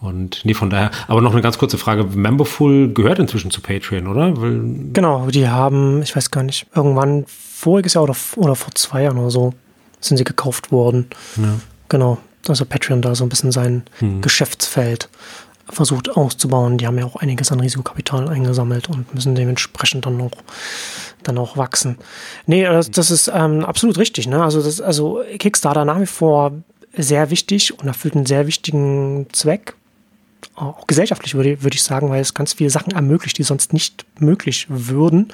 C: Und nee, von daher, aber noch eine ganz kurze Frage. Memberful gehört inzwischen zu Patreon, oder? Weil
B: genau, die haben, ich weiß gar nicht, irgendwann voriges Jahr oder, oder vor zwei Jahren oder so sind sie gekauft worden. Ja. Genau also Patreon da so ein bisschen sein hm. Geschäftsfeld versucht auszubauen. Die haben ja auch einiges an Risikokapital eingesammelt und müssen dementsprechend dann auch, dann auch wachsen. Nee, das, das ist ähm, absolut richtig. Ne? Also, das, also Kickstarter nach wie vor sehr wichtig und erfüllt einen sehr wichtigen Zweck. Auch gesellschaftlich würde, würde ich sagen, weil es ganz viele Sachen ermöglicht, die sonst nicht möglich würden.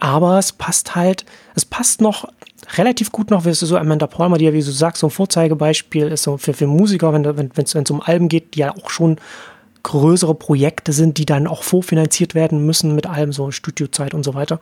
B: Aber es passt halt, es passt noch relativ gut noch, wirst du so Amanda Palmer, die ja, wie du sagst, so ein Vorzeigebeispiel ist, so für, für Musiker, wenn es wenn, um Alben geht, die ja auch schon größere Projekte sind, die dann auch vorfinanziert werden müssen mit allem, so Studiozeit und so weiter.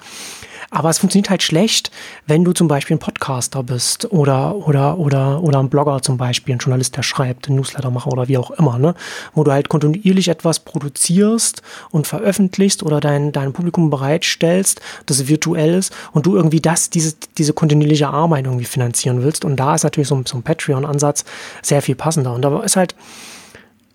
B: Aber es funktioniert halt schlecht, wenn du zum Beispiel ein Podcaster bist oder, oder, oder, oder ein Blogger zum Beispiel, ein Journalist, der schreibt, ein Newslettermacher oder wie auch immer, ne? Wo du halt kontinuierlich etwas produzierst und veröffentlichst oder dein, dein Publikum bereitstellst, das virtuell ist und du irgendwie das, diese, diese kontinuierliche Arbeit irgendwie finanzieren willst. Und da ist natürlich so, so ein Patreon-Ansatz sehr viel passender. Und da ist halt,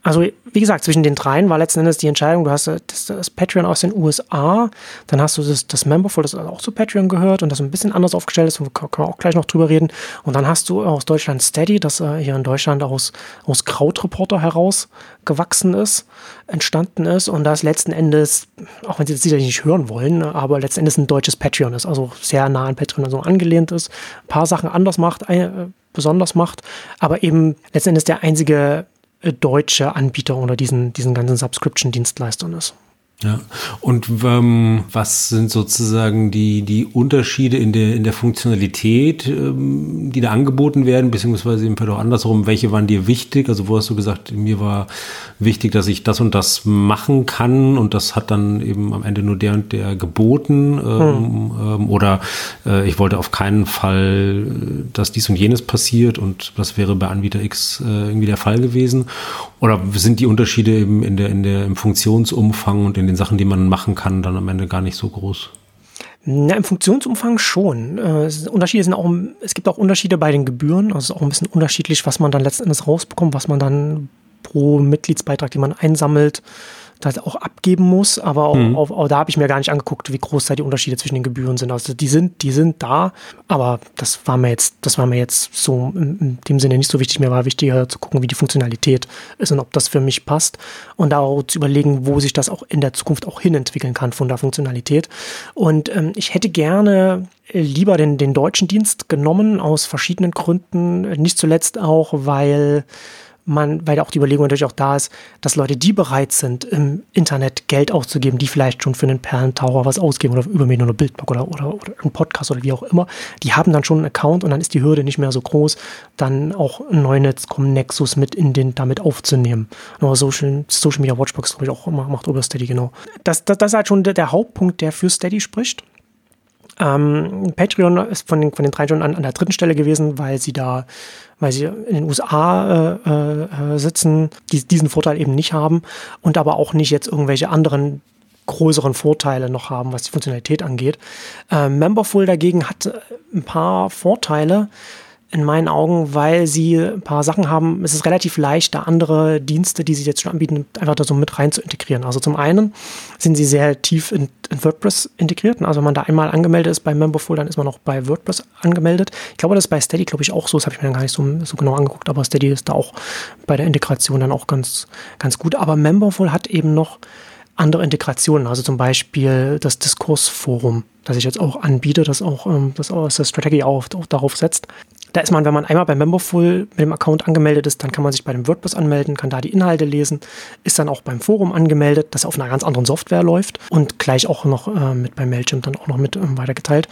B: Also, wie gesagt, zwischen den dreien war letzten Endes die Entscheidung, du hast das, das Patreon aus den USA, dann hast du das, das Memberful, das auch zu Patreon gehört und das ein bisschen anders aufgestellt ist, können wir auch gleich noch drüber reden. Und dann hast du aus Deutschland Steady, das äh, hier in Deutschland aus, aus Krautreporter heraus gewachsen ist, entstanden ist und das letzten Endes, auch wenn sie das sicherlich nicht hören wollen, aber letzten Endes ein deutsches Patreon ist, also sehr nah an Patreon also angelehnt ist, ein paar Sachen anders macht, äh, besonders macht, aber eben letzten Endes der einzige äh, deutsche Anbieter unter diesen, diesen ganzen Subscription-Dienstleistern ist.
C: Ja, und ähm, was sind sozusagen die, die Unterschiede in der, in der Funktionalität, ähm, die da angeboten werden, beziehungsweise im Fall auch andersrum, welche waren dir wichtig? Also wo hast du gesagt, mir war wichtig, dass ich das und das machen kann und das hat dann eben am Ende nur der und der geboten ähm, hm. ähm, oder äh, ich wollte auf keinen Fall, dass dies und jenes passiert und das wäre bei Anbieter X äh, irgendwie der Fall gewesen. Oder sind die Unterschiede eben in der, in der, im Funktionsumfang und in den Sachen, die man machen kann, dann am Ende gar nicht so groß?
B: Na, Im Funktionsumfang schon. Äh, Unterschiede sind auch, es gibt auch Unterschiede bei den Gebühren. Also es ist auch ein bisschen unterschiedlich, was man dann letzten Endes rausbekommt, was man dann pro Mitgliedsbeitrag, den man einsammelt, das auch abgeben muss, aber auch, mhm. auch, auch da habe ich mir gar nicht angeguckt, wie groß da die Unterschiede zwischen den Gebühren sind. Also die sind, die sind da, aber das war mir jetzt, das war mir jetzt so in, dem Sinne nicht so wichtig. Mir war wichtiger zu gucken, wie die Funktionalität ist und ob das für mich passt und auch zu überlegen, wo sich das auch in der Zukunft auch hinentwickeln kann von der Funktionalität. Und ähm, ich hätte gerne lieber den, den deutschen Dienst genommen aus verschiedenen Gründen, nicht zuletzt auch, weil man, weil auch die Überlegung natürlich auch da ist, dass Leute, die bereit sind, im Internet Geld auszugeben, die vielleicht schon für einen Perlentaucher was ausgeben oder über Medien oder Bildblog oder, oder, oder einen Podcast oder wie auch immer, die haben dann schon einen Account und dann ist die Hürde nicht mehr so groß, dann auch Neunetz.com Nexus mit in den, damit aufzunehmen. Aber Social, Social Media Watchbox, glaube ich, auch macht über Steady, genau. Das, das, das ist halt schon der, der Hauptpunkt, der für Steady spricht. Ähm, Patreon ist von den, von den drei schon an, an der dritten Stelle gewesen, weil sie da weil sie in den USA äh, äh, sitzen, die diesen Vorteil eben nicht haben und aber auch nicht jetzt irgendwelche anderen größeren Vorteile noch haben, was die Funktionalität angeht. Äh, Memberful dagegen hat äh, ein paar Vorteile, in meinen Augen, weil sie ein paar Sachen haben. Es ist relativ leicht, da andere Dienste, die sie jetzt schon anbieten, einfach da so mit rein zu integrieren. Also zum einen sind sie sehr tief in, in WordPress integriert. Also wenn man da einmal angemeldet ist bei Memberful, dann ist man auch bei WordPress angemeldet. Ich glaube, das ist bei Steady, glaube ich, auch so. Das habe ich mir dann gar nicht so, so genau angeguckt, aber Steady ist da auch bei der Integration dann auch ganz, ganz gut. Aber Memberful hat eben noch andere Integrationen, also zum Beispiel das Diskursforum, das ich jetzt auch anbiete, das auch ähm, das aus der Strategy auch, auch darauf setzt. Da ist man, wenn man einmal bei Memberful mit dem Account angemeldet ist, dann kann man sich bei dem WordPress anmelden, kann da die Inhalte lesen, ist dann auch beim Forum angemeldet, das auf einer ganz anderen Software läuft und gleich auch noch äh, mit bei Mailchimp dann auch noch mit ähm, weitergeteilt.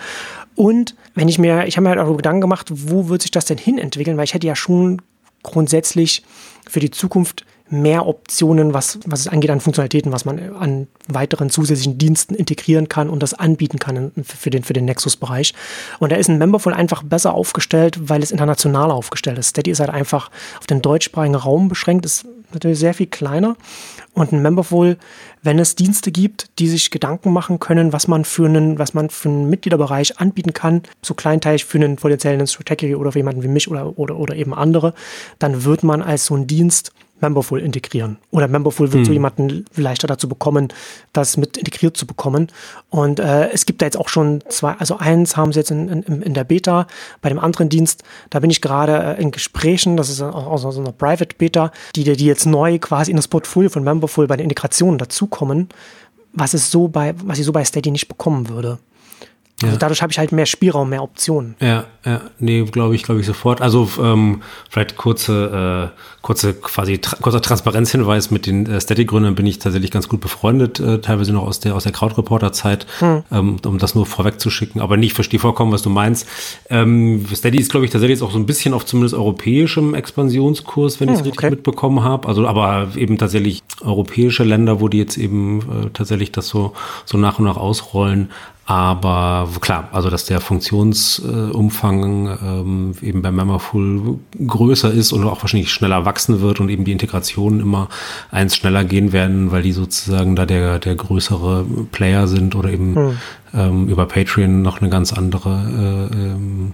B: Und wenn ich mir, ich habe mir halt auch Gedanken gemacht, wo wird sich das denn hin entwickeln, weil ich hätte ja schon grundsätzlich für die Zukunft mehr Optionen, was, was es angeht an Funktionalitäten, was man an weiteren zusätzlichen Diensten integrieren kann und das anbieten kann für den, für den Nexus-Bereich. Und da ist ein Memberful einfach besser aufgestellt, weil es international aufgestellt ist. Steady ist halt einfach auf den deutschsprachigen Raum beschränkt, ist natürlich sehr viel kleiner. Und ein Memberful, wenn es Dienste gibt, die sich Gedanken machen können, was man für einen, was man für einen Mitgliederbereich anbieten kann, so kleinteilig für einen potenziellen Strategy oder für jemanden wie mich oder, oder, oder eben andere, dann wird man als so ein Dienst Memberful integrieren. Oder Memberful wird hm. so jemanden leichter dazu bekommen, das mit integriert zu bekommen. Und äh, es gibt da jetzt auch schon zwei, also eins haben sie jetzt in, in, in der Beta, bei dem anderen Dienst, da bin ich gerade äh, in Gesprächen, das ist auch so eine Private Beta, die, die jetzt neu quasi in das Portfolio von Memberful bei der Integration dazukommen, was es so bei, was ich so bei Steady nicht bekommen würde. Also ja. dadurch habe ich halt mehr Spielraum, mehr Optionen.
C: Ja, ja, nee, glaube ich, glaube ich sofort. Also ähm, vielleicht kurze, äh, kurze quasi tra kurzer Transparenzhinweis mit den äh, Static-Gründern bin ich tatsächlich ganz gut befreundet, äh, teilweise noch aus der aus der Crowdreporter-Zeit, hm. ähm, um das nur vorwegzuschicken. Aber nicht verstehe vollkommen, was du meinst. Ähm, Steady ist, glaube ich, tatsächlich auch so ein bisschen auf zumindest europäischem Expansionskurs, wenn hm, ich es richtig okay. mitbekommen habe. Also aber eben tatsächlich europäische Länder, wo die jetzt eben äh, tatsächlich das so so nach und nach ausrollen. Aber klar, also dass der Funktionsumfang äh, ähm, eben bei Memberful größer ist und auch wahrscheinlich schneller wachsen wird und eben die Integrationen immer eins schneller gehen werden, weil die sozusagen da der, der größere Player sind oder eben hm. ähm, über Patreon noch eine ganz andere äh, ähm,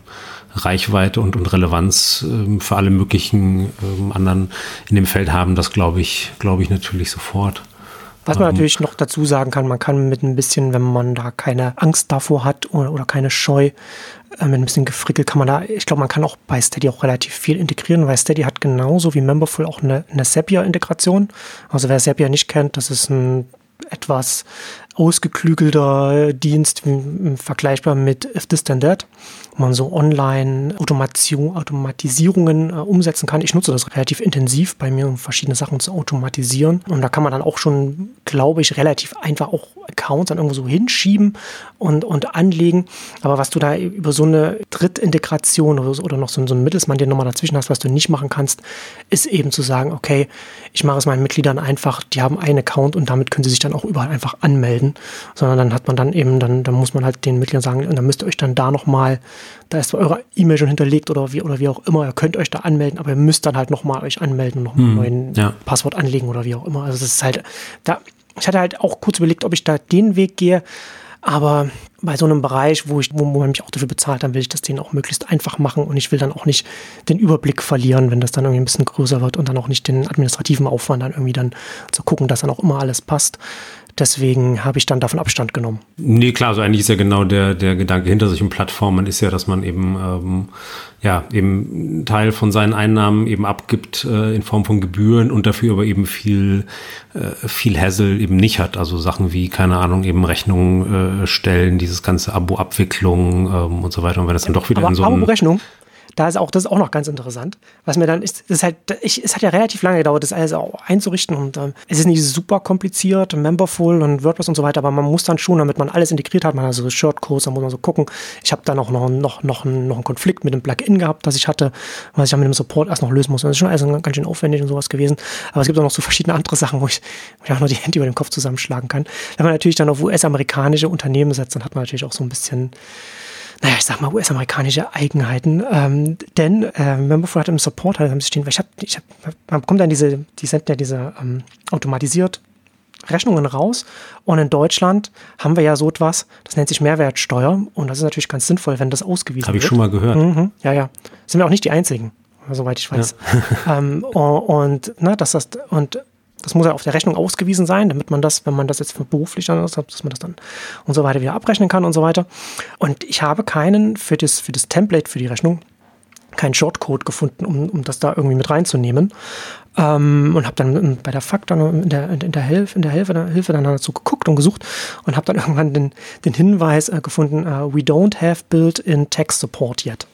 C: Reichweite und, und Relevanz ähm, für alle möglichen ähm, anderen in dem Feld haben, das glaube ich, glaube ich natürlich sofort.
B: Was man ähm, natürlich noch dazu sagen kann, man kann mit ein bisschen, wenn man da keine Angst davor hat oder, oder keine Scheu, äh, mit ein bisschen Gefrickel kann man da, ich glaube, man kann auch bei Steady auch relativ viel integrieren, weil Steady hat genauso wie Memberful auch eine, eine Zapier-Integration. Also wer Zapier nicht kennt, das ist ein etwas ausgeklügelter Dienst, vergleichbar mit If This Then That, wo man so Online-Automatisierungen äh, umsetzen kann. Ich nutze das relativ intensiv bei mir, um verschiedene Sachen zu automatisieren. Und da kann man dann auch schon, glaube ich, relativ einfach auch Accounts dann irgendwo so hinschieben und, und anlegen. Aber was du da über so eine Drittintegration oder, so, oder noch so, so einen Mittelsmann, den nochmal dazwischen hast, was du nicht machen kannst, ist eben zu sagen, okay, ich mache es meinen Mitgliedern einfach, die haben einen Account und damit können sie sich dann auch überall einfach anmelden, sondern dann hat man dann eben, dann, dann muss man halt den Mitgliedern sagen, und dann müsst ihr euch dann da nochmal, da ist eure E-Mail schon hinterlegt oder wie, oder wie auch immer, ihr könnt euch da anmelden, aber ihr müsst dann halt nochmal euch anmelden und noch hm, ein neues ja. Passwort anlegen oder wie auch immer. Also das ist halt, da, ich hatte halt auch kurz überlegt, ob ich da den Weg gehe, aber bei so einem Bereich, wo, ich, wo, man mich auch dafür bezahlt, dann will ich das denen auch möglichst einfach machen und ich will dann auch nicht den Überblick verlieren, wenn das dann irgendwie ein bisschen größer wird und dann auch nicht den administrativen Aufwand dann irgendwie dann zu gucken, dass dann auch immer alles passt. Deswegen habe ich dann davon Abstand genommen.
C: Nee, klar, so eigentlich ist ja genau der, der Gedanke hinter solchen Plattformen ist ja, dass man eben, ähm, ja, eben Teil von seinen Einnahmen eben abgibt äh, in Form von Gebühren und dafür aber eben viel, äh, viel Hassel eben nicht hat. Also Sachen wie, keine Ahnung, eben Rechnungen äh, stellen, dieses ganze Abo-Abwicklung ähm, und so weiter. Und wenn das dann doch wieder
B: aber
C: in so einem...
B: Rechnung? Da ist auch, das ist auch noch ganz interessant. Was mir dann ist, ist halt, ich, es hat ja relativ lange gedauert, das alles auch einzurichten und ähm, es ist nicht super kompliziert, Memberful und WordPress und so weiter, aber man muss dann schon, damit man alles integriert hat, man hat so Shortcodes, da muss man so gucken. Ich habe dann auch noch, noch, noch, noch einen Konflikt mit dem Plugin gehabt, das ich hatte, was ich dann mit dem Support erst noch lösen muss. Das ist schon alles ganz schön aufwendig und sowas gewesen. Aber es gibt auch noch so verschiedene andere Sachen, wo ich, wo ich auch nur die Hände über den Kopf zusammenschlagen kann. Wenn man natürlich dann auf US-amerikanische Unternehmen setzt, dann hat man natürlich auch so ein bisschen naja, ich sag mal, US-amerikanische Eigenheiten. Ähm, denn äh, Memberful hat im Support halt stehen, weil ich habe, ich hab, man bekommt dann diese, die senden ja diese ähm, automatisiert Rechnungen raus. Und in Deutschland haben wir ja so etwas, das nennt sich Mehrwertsteuer. Und das ist natürlich ganz sinnvoll, wenn das ausgewiesen
C: Hab
B: wird.
C: Habe ich schon mal gehört.
B: Mhm, ja, ja. Sind wir auch nicht die Einzigen, soweit ich weiß. Ja. <laughs> ähm, und, na, dass das, und das muss ja auf der Rechnung ausgewiesen sein, damit man das, wenn man das jetzt beruflich dann hat, dass man das dann und so weiter wieder abrechnen kann und so weiter. Und ich habe keinen für das, für das Template für die Rechnung keinen Shortcode gefunden, um, um das da irgendwie mit reinzunehmen. Ähm, und habe dann bei der dann in der, in der, Hilfe, in der Hilfe, der Hilfe dann dazu geguckt und gesucht und habe dann <laughs> irgendwann den, den Hinweis äh, gefunden, uh, we don't have built-in text support yet.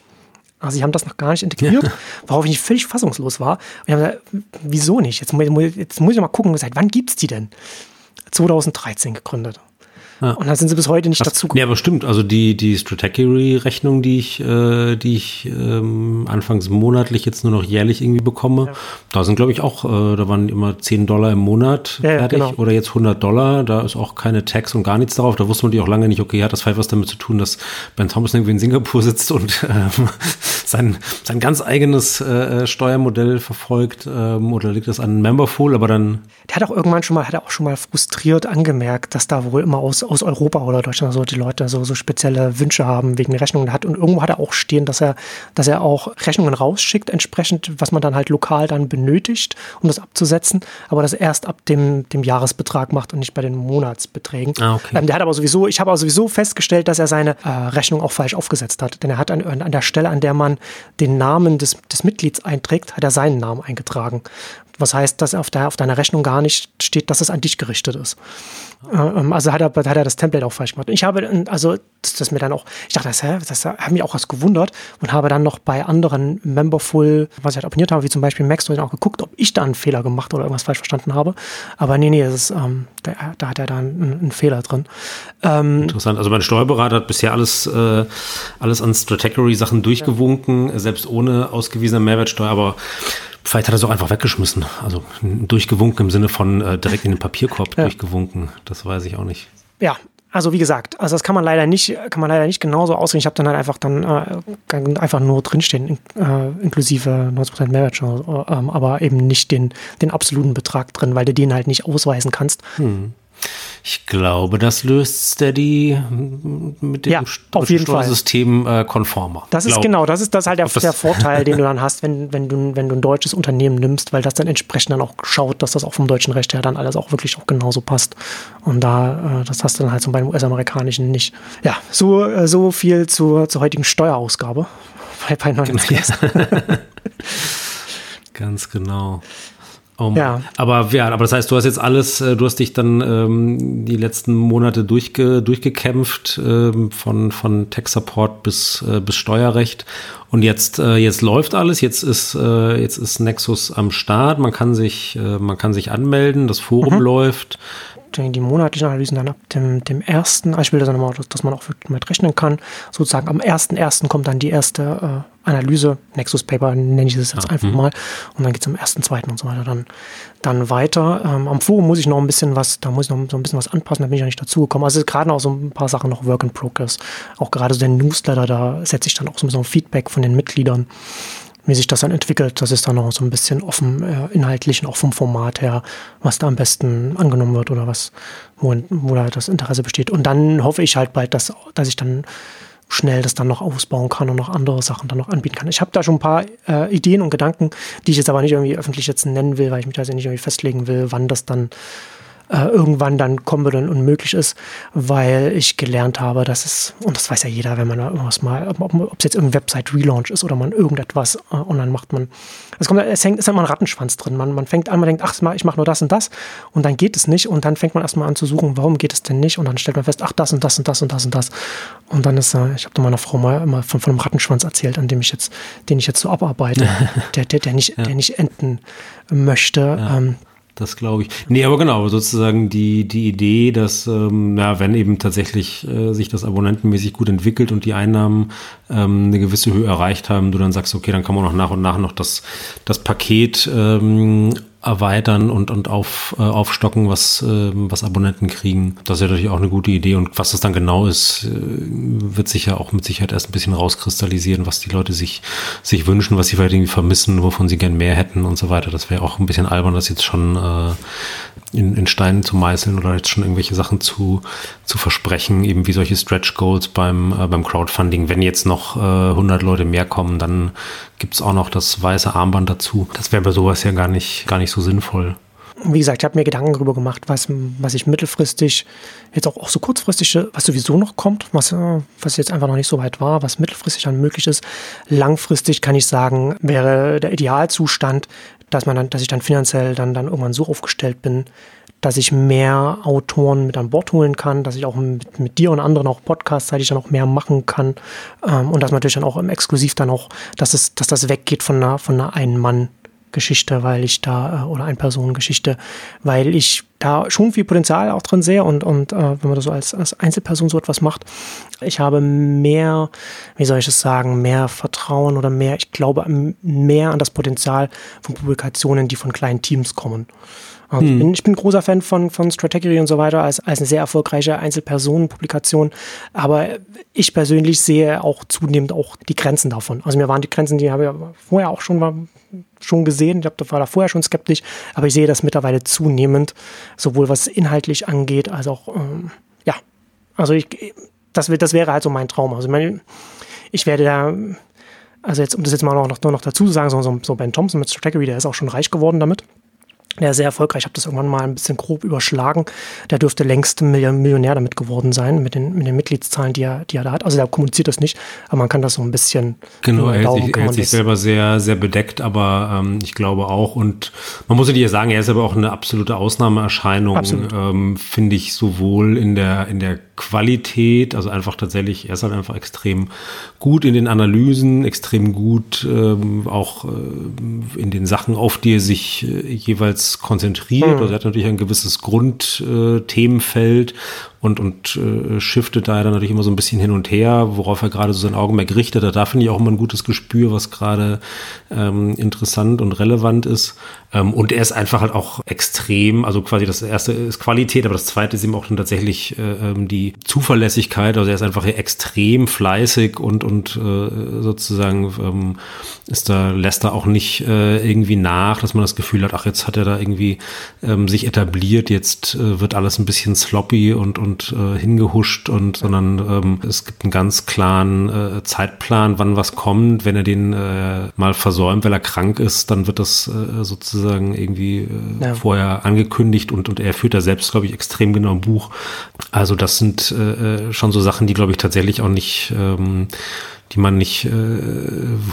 B: Also sie haben das noch gar nicht integriert, ja. worauf ich völlig fassungslos war. Und ich habe gesagt, wieso nicht? Jetzt, jetzt muss ich mal gucken, seit wann gibt es die denn? 2013 gegründet. Ja. Und dann sind sie bis heute nicht Was, dazu
C: gekommen. Ja, aber stimmt. Also die, die Strategy-Rechnung, die ich, äh, die ich ähm, anfangs monatlich jetzt nur noch jährlich irgendwie bekomme, ja. da sind, glaube ich, auch, äh, da waren immer 10 Dollar im Monat ja, fertig genau. oder jetzt 100 Dollar. Da ist auch keine Tax und gar nichts drauf. Da wusste man die auch lange nicht, okay, hat das vielleicht was damit zu tun, dass Ben Thompson irgendwie in Singapur sitzt und ähm, <laughs> sein, sein ganz eigenes äh, Steuermodell verfolgt ähm, oder liegt das an Memberful, aber dann.
B: Der hat auch irgendwann schon mal, hat er auch schon mal frustriert angemerkt, dass da wohl immer aus aus Europa oder Deutschland so die Leute so, so spezielle Wünsche haben wegen Rechnungen hat. Und irgendwo hat er auch stehen, dass er, dass er auch Rechnungen rausschickt, entsprechend, was man dann halt lokal dann benötigt, um das abzusetzen, aber das erst ab dem, dem Jahresbetrag macht und nicht bei den Monatsbeträgen. Ah, okay. ähm, der hat aber sowieso, ich habe aber sowieso festgestellt, dass er seine äh, Rechnung auch falsch aufgesetzt hat. Denn er hat an, an der Stelle, an der man den Namen des, des Mitglieds einträgt, hat er seinen Namen eingetragen. Was heißt, dass auf, der, auf deiner Rechnung gar nicht steht, dass es an dich gerichtet ist. Ähm, also hat er, hat er das Template auch falsch gemacht. Ich habe, also das, das mir dann auch, ich dachte, das, das hat mich auch was gewundert und habe dann noch bei anderen Memberful, was ich halt abonniert habe, wie zum Beispiel Max, auch geguckt, ob ich da einen Fehler gemacht oder irgendwas falsch verstanden habe. Aber nee, nee, ist, ähm, da, da, hat er da einen, einen Fehler drin.
C: Ähm, Interessant. Also mein Steuerberater hat bisher alles, äh, alles an Strategory-Sachen durchgewunken, ja. selbst ohne ausgewiesene Mehrwertsteuer, aber Vielleicht hat er es auch einfach weggeschmissen. Also durchgewunken im Sinne von äh, direkt in den Papierkorb ja. durchgewunken. Das weiß ich auch nicht.
B: Ja, Also wie gesagt, also das kann man leider nicht, kann man leider nicht genauso ausrechnen. Ich habe dann halt einfach dann äh, einfach nur drinstehen, äh, inklusive 90% Mehrwertsteuer, äh, aber eben nicht den, den absoluten Betrag drin, weil du den halt nicht ausweisen kannst. Hm.
C: Ich glaube, das löst Steady mit dem
B: ja, auf jeden
C: Steuersystem äh, konformer.
B: Das ist
C: Glaub.
B: genau, das ist das halt der, der Vorteil, den du <laughs> dann hast, wenn, wenn, du, wenn du ein deutsches Unternehmen nimmst, weil das dann entsprechend dann auch schaut, dass das auch vom deutschen Recht her dann alles auch wirklich auch genauso passt. Und da, äh, das hast du dann halt so beim US-amerikanischen nicht. Ja, so, äh, so viel zur, zur heutigen Steuerausgabe bei, bei 99.
C: Genau. <laughs> Ganz genau. Um, ja. Aber ja, aber das heißt, du hast jetzt alles, äh, du hast dich dann ähm, die letzten Monate durchge, durchgekämpft, ähm, von, von Tech-Support bis, äh, bis Steuerrecht. Und jetzt, äh, jetzt läuft alles, jetzt ist, äh, jetzt ist Nexus am Start, man kann sich, äh, man kann sich anmelden, das Forum mhm. läuft
B: die monatlichen Analysen dann ab dem, dem ersten, ich will das nochmal, dass man auch mit rechnen kann. Sozusagen am ersten ersten kommt dann die erste äh, Analyse, Nexus Paper nenne ich das jetzt ah, einfach mh. mal. Und dann geht es am ersten, zweiten und so weiter dann, dann weiter. Ähm, am Forum muss ich noch ein bisschen was, da muss ich noch so ein bisschen was anpassen, da bin ich ja nicht dazugekommen. Also gerade noch so ein paar Sachen noch Work in Progress. Auch gerade so der Newsletter, da setze ich dann auch so ein bisschen Feedback von den Mitgliedern wie sich das dann entwickelt, das ist dann noch so ein bisschen offen, äh, inhaltlich und auch vom Format her, was da am besten angenommen wird oder was, wo, wo da das Interesse besteht. Und dann hoffe ich halt bald, dass, dass ich dann schnell das dann noch ausbauen kann und noch andere Sachen dann noch anbieten kann. Ich habe da schon ein paar äh, Ideen und Gedanken, die ich jetzt aber nicht irgendwie öffentlich jetzt nennen will, weil ich mich da also nicht irgendwie festlegen will, wann das dann äh, irgendwann dann kommen und unmöglich ist, weil ich gelernt habe, dass es, und das weiß ja jeder, wenn man da irgendwas mal, ob es jetzt irgendein Website-Relaunch ist oder man irgendetwas äh, online macht, man, es kommt, es hängt, ist immer ein Rattenschwanz drin. Man, man fängt an, man denkt, ach, ich mache nur das und das und dann geht es nicht und dann fängt man erstmal an zu suchen, warum geht es denn nicht und dann stellt man fest, ach, das und das und das und das und das und dann ist, äh, ich habe da meiner Frau mal immer von, von einem Rattenschwanz erzählt, an dem ich jetzt, den ich jetzt so abarbeite, <laughs> der, der, der nicht, ja. der nicht enden möchte. Ja. Ähm,
C: das glaube ich. Nee, aber genau, sozusagen die, die Idee, dass, ähm, ja, wenn eben tatsächlich äh, sich das abonnentenmäßig gut entwickelt und die Einnahmen ähm, eine gewisse Höhe erreicht haben, du dann sagst, okay, dann kann man auch nach und nach noch das, das Paket ähm, erweitern und, und auf, äh, aufstocken, was, äh, was Abonnenten kriegen. Das ist ja natürlich auch eine gute Idee. Und was das dann genau ist, äh, wird sich ja auch mit Sicherheit erst ein bisschen rauskristallisieren, was die Leute sich, sich wünschen, was sie vielleicht irgendwie vermissen, wovon sie gern mehr hätten und so weiter. Das wäre auch ein bisschen albern, das jetzt schon äh, in, in Steinen zu meißeln oder jetzt schon irgendwelche Sachen zu, zu versprechen, eben wie solche Stretch Goals beim, äh, beim Crowdfunding. Wenn jetzt noch äh, 100 Leute mehr kommen, dann gibt es auch noch das weiße Armband dazu. Das wäre bei sowas ja gar nicht, gar nicht so sinnvoll.
B: Wie gesagt, ich habe mir Gedanken darüber gemacht, was, was ich mittelfristig, jetzt auch, auch so kurzfristig, was sowieso noch kommt, was, äh, was jetzt einfach noch nicht so weit war, was mittelfristig dann möglich ist. Langfristig kann ich sagen, wäre der Idealzustand, dass man dann, dass ich dann finanziell dann, dann irgendwann so aufgestellt bin, dass ich mehr Autoren mit an Bord holen kann, dass ich auch mit, mit dir und anderen auch Podcasts-seitig dann auch mehr machen kann ähm, und dass man natürlich dann auch im Exklusiv dann auch, dass es, dass das weggeht von einer, von einer Ein-Mann- Geschichte, weil ich da, äh, oder Ein-Personen-Geschichte, weil ich da schon viel Potenzial auch drin sehe und, und äh, wenn man das so als, als Einzelperson so etwas macht, ich habe mehr, wie soll ich es sagen, mehr Vertrauen oder mehr, ich glaube mehr an das Potenzial von Publikationen, die von kleinen Teams kommen. Also hm. ich, bin, ich bin großer Fan von, von Strategy und so weiter als, als eine sehr erfolgreiche Einzelpersonenpublikation. Aber ich persönlich sehe auch zunehmend auch die Grenzen davon. Also mir waren die Grenzen, die habe ich vorher auch schon, war, schon gesehen. Ich glaube, da war da vorher schon skeptisch. Aber ich sehe das mittlerweile zunehmend, sowohl was inhaltlich angeht, als auch, ähm, ja. Also ich, das, das wäre halt so mein Traum. Also ich, meine, ich werde da also jetzt, um das jetzt mal noch, noch, noch dazu zu sagen, so, so Ben Thompson mit Strategy, der ist auch schon reich geworden damit der sehr erfolgreich, ich habe das irgendwann mal ein bisschen grob überschlagen, der dürfte längst Millionär damit geworden sein, mit den, mit den Mitgliedszahlen, die er, die er da hat. Also der kommuniziert das nicht, aber man kann das so ein bisschen.
C: Genau, er hält sich, er hält sich selber sehr, sehr bedeckt, aber ähm, ich glaube auch, und man muss ja sagen, er ist aber auch eine absolute Ausnahmeerscheinung, Absolut. ähm, finde ich, sowohl in der, in der Qualität, also einfach tatsächlich, er ist halt einfach extrem gut in den Analysen, extrem gut ähm, auch äh, in den Sachen, auf die er sich äh, jeweils konzentriert, mhm. also er hat natürlich ein gewisses Grundthemenfeld, und, und äh, shiftet da dann natürlich immer so ein bisschen hin und her, worauf er gerade so sein Augenmerk richtet. Da finde ich auch immer ein gutes Gespür, was gerade ähm, interessant und relevant ist. Ähm, und er ist einfach halt auch extrem, also quasi das erste ist Qualität, aber das zweite ist eben auch dann tatsächlich äh, ähm, die Zuverlässigkeit. Also er ist einfach extrem fleißig und, und äh, sozusagen ähm, ist da, lässt er auch nicht äh, irgendwie nach, dass man das Gefühl hat, ach, jetzt hat er da irgendwie ähm, sich etabliert, jetzt äh, wird alles ein bisschen sloppy und, und und äh, hingehuscht und, sondern ähm, es gibt einen ganz klaren äh, Zeitplan, wann was kommt. Wenn er den äh, mal versäumt, weil er krank ist, dann wird das äh, sozusagen irgendwie äh, ja. vorher angekündigt und, und er führt da selbst, glaube ich, extrem genau ein Buch. Also das sind äh, äh schon so Sachen, die, glaube ich, tatsächlich auch nicht ähm, die man nicht äh,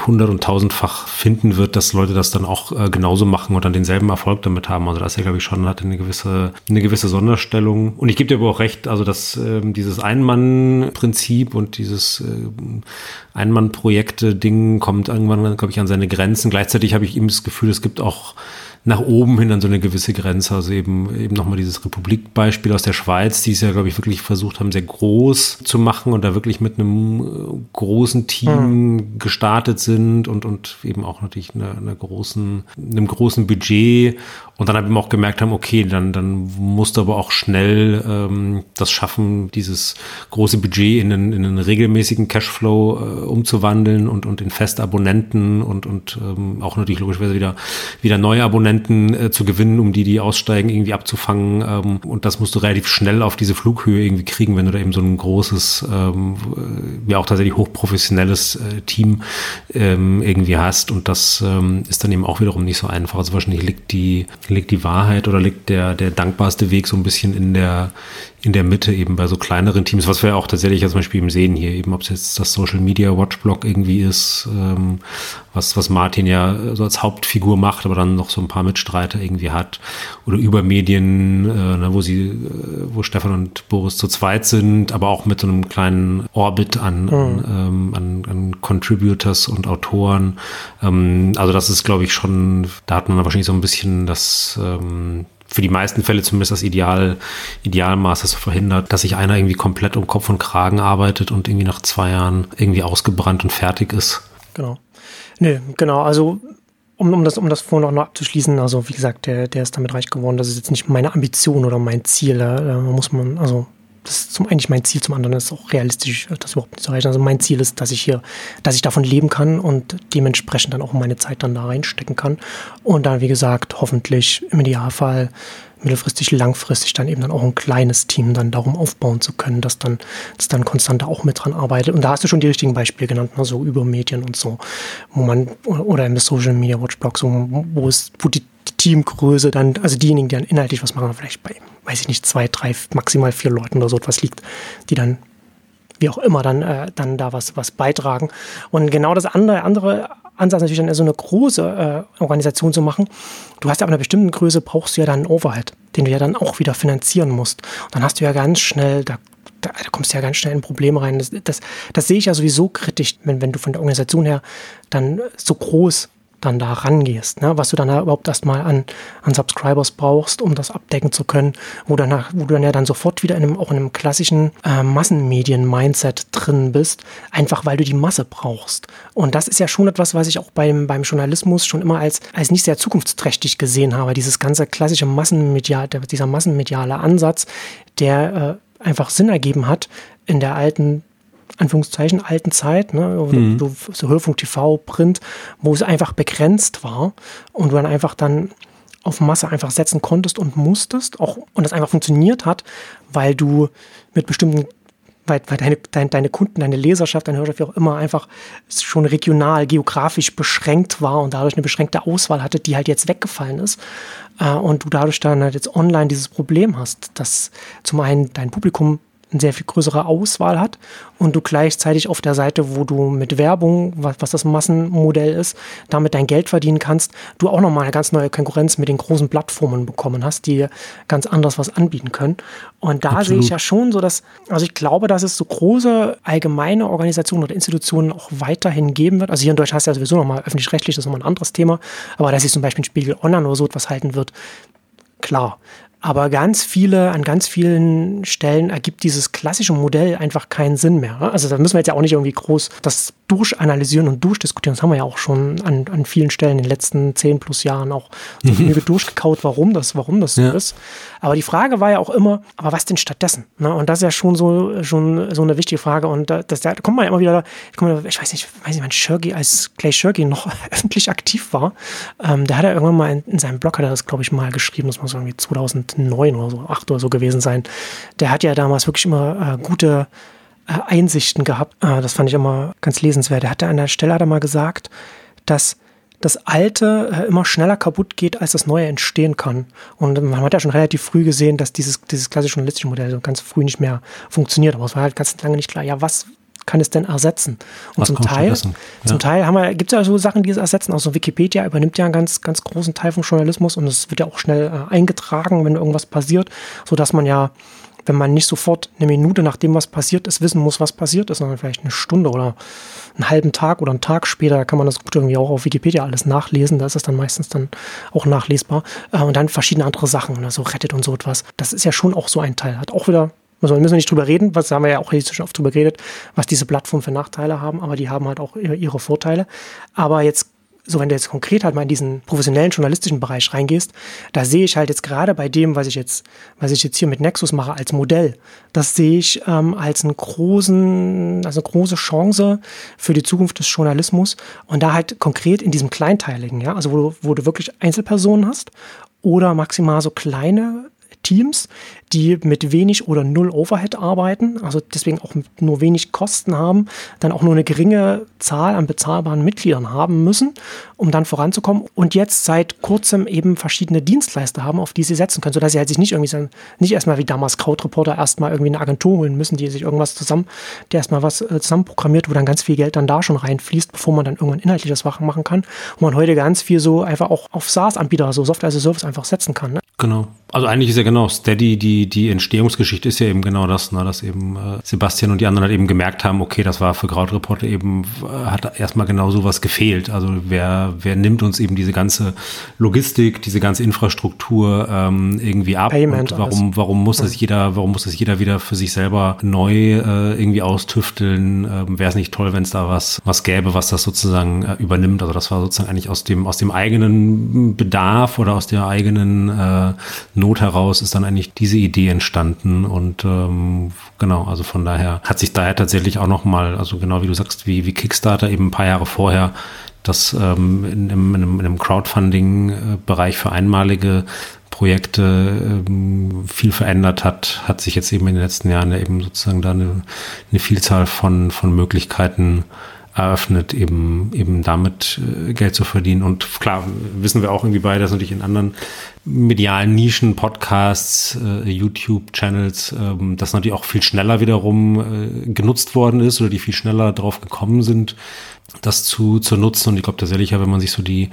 C: hundert- und tausendfach finden wird, dass Leute das dann auch äh, genauso machen und dann denselben Erfolg damit haben. Also das ist ja, glaube ich, schon hat eine gewisse, eine gewisse Sonderstellung. Und ich gebe dir aber auch recht, also dass äh, dieses Ein-Mann-Prinzip und dieses äh, Ein-Mann-Projekte-Ding kommt irgendwann, glaube ich, an seine Grenzen. Gleichzeitig habe ich ihm das Gefühl, es gibt auch nach oben hin an so eine gewisse Grenze. Also eben, eben nochmal dieses Republikbeispiel aus der Schweiz, die es ja, glaube ich, wirklich versucht haben, sehr groß zu machen und da wirklich mit einem äh, großen Team mhm. gestartet sind und, und eben auch natürlich einer, einer großen, einem großen Budget und dann habe ich auch gemerkt haben, okay, dann, dann musst du aber auch schnell ähm, das schaffen, dieses große Budget in einen, in einen regelmäßigen Cashflow äh, umzuwandeln und, und in feste Abonnenten und, und ähm, auch natürlich logischerweise wieder, wieder neue Abonnenten äh, zu gewinnen, um die, die aussteigen, irgendwie abzufangen. Ähm, und das musst du relativ schnell auf diese Flughöhe irgendwie kriegen, wenn du da eben so ein großes, ähm, ja auch tatsächlich hochprofessionelles äh, Team ähm, irgendwie hast. Und das ähm, ist dann eben auch wiederum nicht so einfach. Also wahrscheinlich liegt die liegt die Wahrheit oder liegt der, der dankbarste Weg so ein bisschen in der, in der Mitte eben bei so kleineren Teams, was wir auch tatsächlich zum Beispiel eben sehen hier, eben ob es jetzt das Social Media Watchblog irgendwie ist, ähm, was, was Martin ja so als Hauptfigur macht, aber dann noch so ein paar Mitstreiter irgendwie hat oder über Medien, äh, ne, wo sie, äh, wo Stefan und Boris zu zweit sind, aber auch mit so einem kleinen Orbit an, mhm. an, ähm, an, an Contributors und Autoren. Ähm, also das ist, glaube ich, schon, da hat man wahrscheinlich so ein bisschen das ähm, für die meisten Fälle zumindest das Ideal, Idealmaß, das verhindert, dass sich einer irgendwie komplett um Kopf und Kragen arbeitet und irgendwie nach zwei Jahren irgendwie ausgebrannt und fertig ist.
B: Genau. Nee, genau. Also um, um, das, um das vorhin noch abzuschließen, also wie gesagt, der, der ist damit reich geworden. Das ist jetzt nicht meine Ambition oder mein Ziel. Da, da muss man, also das ist zum eigentlich mein Ziel, zum anderen ist es auch realistisch, das überhaupt nicht zu erreichen. Also mein Ziel ist, dass ich hier, dass ich davon leben kann und dementsprechend dann auch meine Zeit dann da reinstecken kann. Und dann, wie gesagt, hoffentlich im Idealfall mittelfristig, langfristig dann eben dann auch ein kleines Team dann darum aufbauen zu können, dass dann, dass dann konstanter auch mit dran arbeitet. Und da hast du schon die richtigen Beispiele genannt, ne, so über Medien und so, wo man, oder im Social Media Watch Blog, so, wo es, wo die Teamgröße dann, also diejenigen, die dann inhaltlich was machen, vielleicht bei, weiß ich nicht, zwei, drei, maximal vier Leuten oder so etwas liegt, die dann wie auch immer dann, äh, dann da was, was beitragen. Und genau das andere, andere Ansatz natürlich dann so eine große äh, Organisation zu machen. Du hast ja ab einer bestimmten Größe brauchst du ja dann einen Overhead, den du ja dann auch wieder finanzieren musst. Und dann hast du ja ganz schnell, da, da, da kommst du ja ganz schnell in Probleme rein. Das, das, das sehe ich ja sowieso kritisch, wenn, wenn du von der Organisation her dann so groß dann da rangehst, ne? was du dann überhaupt erstmal an, an Subscribers brauchst, um das abdecken zu können, wo, danach, wo du dann ja dann sofort wieder in einem, auch in einem klassischen äh, Massenmedien-Mindset drin bist, einfach weil du die Masse brauchst. Und das ist ja schon etwas, was ich auch beim, beim Journalismus schon immer als, als nicht sehr zukunftsträchtig gesehen habe, dieses ganze klassische Massenmedial, dieser massenmediale Ansatz, der äh, einfach Sinn ergeben hat in der alten Anführungszeichen alten Zeit, ne, mhm. so, so Hörfunk, TV, Print, wo es einfach begrenzt war und du dann einfach dann auf Masse einfach setzen konntest und musstest, auch und das einfach funktioniert hat, weil du mit bestimmten weil, weil deine, deine, deine Kunden, deine Leserschaft, deine Hörerschaft, wie auch immer, einfach schon regional, geografisch beschränkt war und dadurch eine beschränkte Auswahl hatte, die halt jetzt weggefallen ist. Äh, und du dadurch dann halt jetzt online dieses Problem hast, dass zum einen dein Publikum eine sehr viel größere Auswahl hat und du gleichzeitig auf der Seite, wo du mit Werbung, was, was das Massenmodell ist, damit dein Geld verdienen kannst, du auch nochmal eine ganz neue Konkurrenz mit den großen Plattformen bekommen hast, die ganz anders was anbieten können. Und da Absolut. sehe ich ja schon so, dass, also ich glaube, dass es so große allgemeine Organisationen oder Institutionen auch weiterhin geben wird. Also hier in Deutschland hast du ja sowieso nochmal öffentlich-rechtlich, das ist nochmal ein anderes Thema, aber dass sich zum Beispiel ein Spiegel Online oder so etwas halten wird, klar. Aber ganz viele, an ganz vielen Stellen ergibt dieses klassische Modell einfach keinen Sinn mehr. Also da müssen wir jetzt ja auch nicht irgendwie groß das durchanalysieren und durchdiskutieren. Das haben wir ja auch schon an, an vielen Stellen in den letzten zehn plus Jahren auch <laughs> so mhm. durchgekaut, warum das, warum das so ja. ist. Aber die Frage war ja auch immer, aber was denn stattdessen? Ne? Und das ist ja schon so, schon so eine wichtige Frage. Und da, das, da kommt man ja immer wieder, ich, ich weiß nicht, weiß nicht, wann Shirky, als Clay Shirky noch <laughs> öffentlich aktiv war, ähm, der hat ja irgendwann mal in, in seinem Blog, hat er das, glaube ich, mal geschrieben, das muss irgendwie 2009 oder so, 8 oder so gewesen sein. Der hat ja damals wirklich immer äh, gute äh, Einsichten gehabt. Äh, das fand ich immer ganz lesenswert. Er hatte an der Stelle hat er mal gesagt, dass das Alte äh, immer schneller kaputt geht, als das Neue entstehen kann. Und man hat ja schon relativ früh gesehen, dass dieses, dieses klassische journalistische Modell so ganz früh nicht mehr funktioniert. Aber es war halt ganz lange nicht klar, ja, was kann es denn ersetzen? Und was zum Teil, ja. zum Teil haben wir, gibt es ja so Sachen, die es ersetzen. Also Wikipedia übernimmt ja einen ganz, ganz großen Teil vom Journalismus und es wird ja auch schnell äh, eingetragen, wenn irgendwas passiert, sodass man ja wenn man nicht sofort eine Minute nachdem was passiert ist, wissen muss, was passiert ist, sondern vielleicht eine Stunde oder einen halben Tag oder einen Tag später kann man das gut irgendwie auch auf Wikipedia alles nachlesen. Da ist es dann meistens dann auch nachlesbar. Äh, und dann verschiedene andere Sachen, ne, so Reddit und so etwas. Das ist ja schon auch so ein Teil. Hat auch wieder also müssen wir nicht drüber reden, was haben wir ja auch hier schon oft drüber geredet, was diese Plattformen für Nachteile haben, aber die haben halt auch ihre Vorteile. Aber jetzt so wenn du jetzt konkret halt mal in diesen professionellen journalistischen Bereich reingehst, da sehe ich halt jetzt gerade bei dem, was ich jetzt, was ich jetzt hier mit Nexus mache als Modell, das sehe ich ähm, als einen großen, also eine große Chance für die Zukunft des Journalismus. Und da halt konkret in diesem Kleinteiligen, ja, also wo du, wo du wirklich Einzelpersonen hast oder maximal so kleine Teams, die mit wenig oder null Overhead arbeiten, also deswegen auch nur wenig Kosten haben, dann auch nur eine geringe Zahl an bezahlbaren Mitgliedern haben müssen, um dann voranzukommen und jetzt seit kurzem eben verschiedene Dienstleister haben, auf die sie setzen können, sodass sie halt sich nicht irgendwie nicht erstmal wie damals Crowdreporter erstmal irgendwie eine Agentur holen müssen, die sich irgendwas zusammen, der erstmal was äh, zusammenprogrammiert, wo dann ganz viel Geld dann da schon reinfließt, bevor man dann irgendwann inhaltliches machen kann, wo man heute ganz viel so einfach auch auf SaaS-Anbieter, so Software as a Service einfach setzen kann. Ne?
C: Genau. Also eigentlich ist ja genau Steady, die, die Entstehungsgeschichte ist ja eben genau das, ne, dass eben äh, Sebastian und die anderen halt eben gemerkt haben, okay, das war für Krautreporter eben, äh, hat erstmal genau sowas gefehlt. Also wer, wer nimmt uns eben diese ganze Logistik, diese ganze Infrastruktur ähm, irgendwie ab Payment und warum, warum muss das jeder, warum muss das jeder wieder für sich selber neu äh, irgendwie austüfteln? Ähm, Wäre es nicht toll, wenn es da was, was gäbe, was das sozusagen äh, übernimmt? Also das war sozusagen eigentlich aus dem, aus dem eigenen Bedarf oder aus der eigenen äh, Not heraus ist dann eigentlich diese Idee entstanden und ähm, genau, also von daher hat sich daher tatsächlich auch nochmal, also genau wie du sagst, wie, wie Kickstarter eben ein paar Jahre vorher das ähm, in, in, in einem Crowdfunding-Bereich für einmalige Projekte ähm, viel verändert hat, hat sich jetzt eben in den letzten Jahren eben sozusagen da eine, eine Vielzahl von, von Möglichkeiten eröffnet, eben, eben damit äh, Geld zu verdienen. Und klar, wissen wir auch irgendwie beide, dass natürlich in anderen medialen Nischen, Podcasts, äh, YouTube-Channels, ähm, das natürlich auch viel schneller wiederum äh, genutzt worden ist oder die viel schneller drauf gekommen sind, das zu, zu nutzen. Und ich glaube tatsächlich, wenn man sich so die,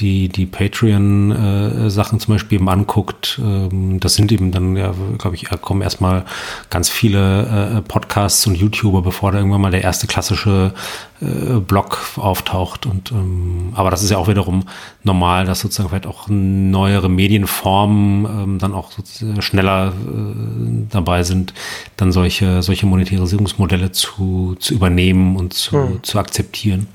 C: die, die Patreon-Sachen äh, zum Beispiel eben anguckt, ähm, das sind eben dann, ja, glaube ich, kommen erstmal ganz viele äh, Podcasts und YouTuber, bevor da irgendwann mal der erste klassische äh, Blog auftaucht. Und ähm, aber das ist ja auch wiederum normal, dass sozusagen vielleicht auch neuere Medienformen ähm, dann auch schneller äh, dabei sind, dann solche, solche Monetarisierungsmodelle zu, zu übernehmen und zu, hm. zu akzeptieren.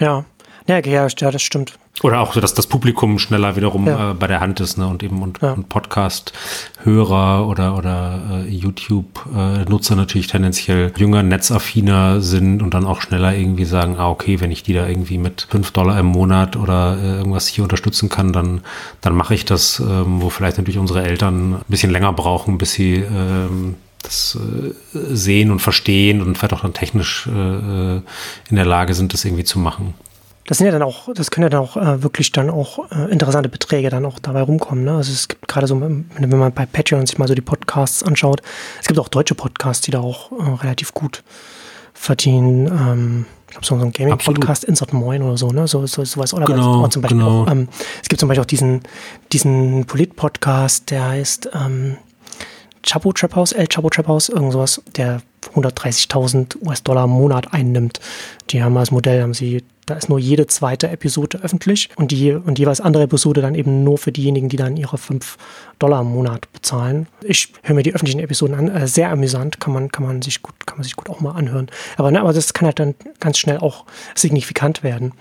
B: Ja, ja, ja, das stimmt.
C: Oder auch, dass das Publikum schneller wiederum ja. äh, bei der Hand ist, ne? Und eben und, ja. und Podcast-Hörer oder, oder äh, YouTube-Nutzer natürlich tendenziell jünger, netzaffiner sind und dann auch schneller irgendwie sagen, ah, okay, wenn ich die da irgendwie mit fünf Dollar im Monat oder äh, irgendwas hier unterstützen kann, dann, dann mache ich das, ähm, wo vielleicht natürlich unsere Eltern ein bisschen länger brauchen, bis sie ähm, das äh, sehen und verstehen und vielleicht auch dann technisch äh, äh in der Lage sind, das irgendwie zu machen.
B: Das sind ja dann auch, das können ja dann auch äh, wirklich dann auch äh, interessante Beträge dann auch dabei rumkommen. Ne? Also es gibt gerade so, wenn man bei Patreon sich mal so die Podcasts anschaut, es gibt auch deutsche Podcasts, die da auch äh, relativ gut verdienen. Ähm, ich glaube, so ein Gaming-Podcast, Insert Moin oder so, ne? So, so sowas. Oder
C: genau,
B: zum Beispiel
C: genau.
B: auch, ähm, es gibt zum Beispiel auch diesen, diesen Polit-Podcast, der heißt ähm, Chapo Trap House, El Chapo Trap House, irgend sowas, der 130.000 US-Dollar im Monat einnimmt. Die haben als Modell, haben sie da ist nur jede zweite Episode öffentlich und die und jeweils andere Episode dann eben nur für diejenigen, die dann ihre 5 Dollar im Monat bezahlen. Ich höre mir die öffentlichen Episoden an, äh, sehr amüsant, kann man, kann man sich gut, kann man sich gut auch mal anhören. Aber, ne, aber das kann halt dann ganz schnell auch signifikant werden.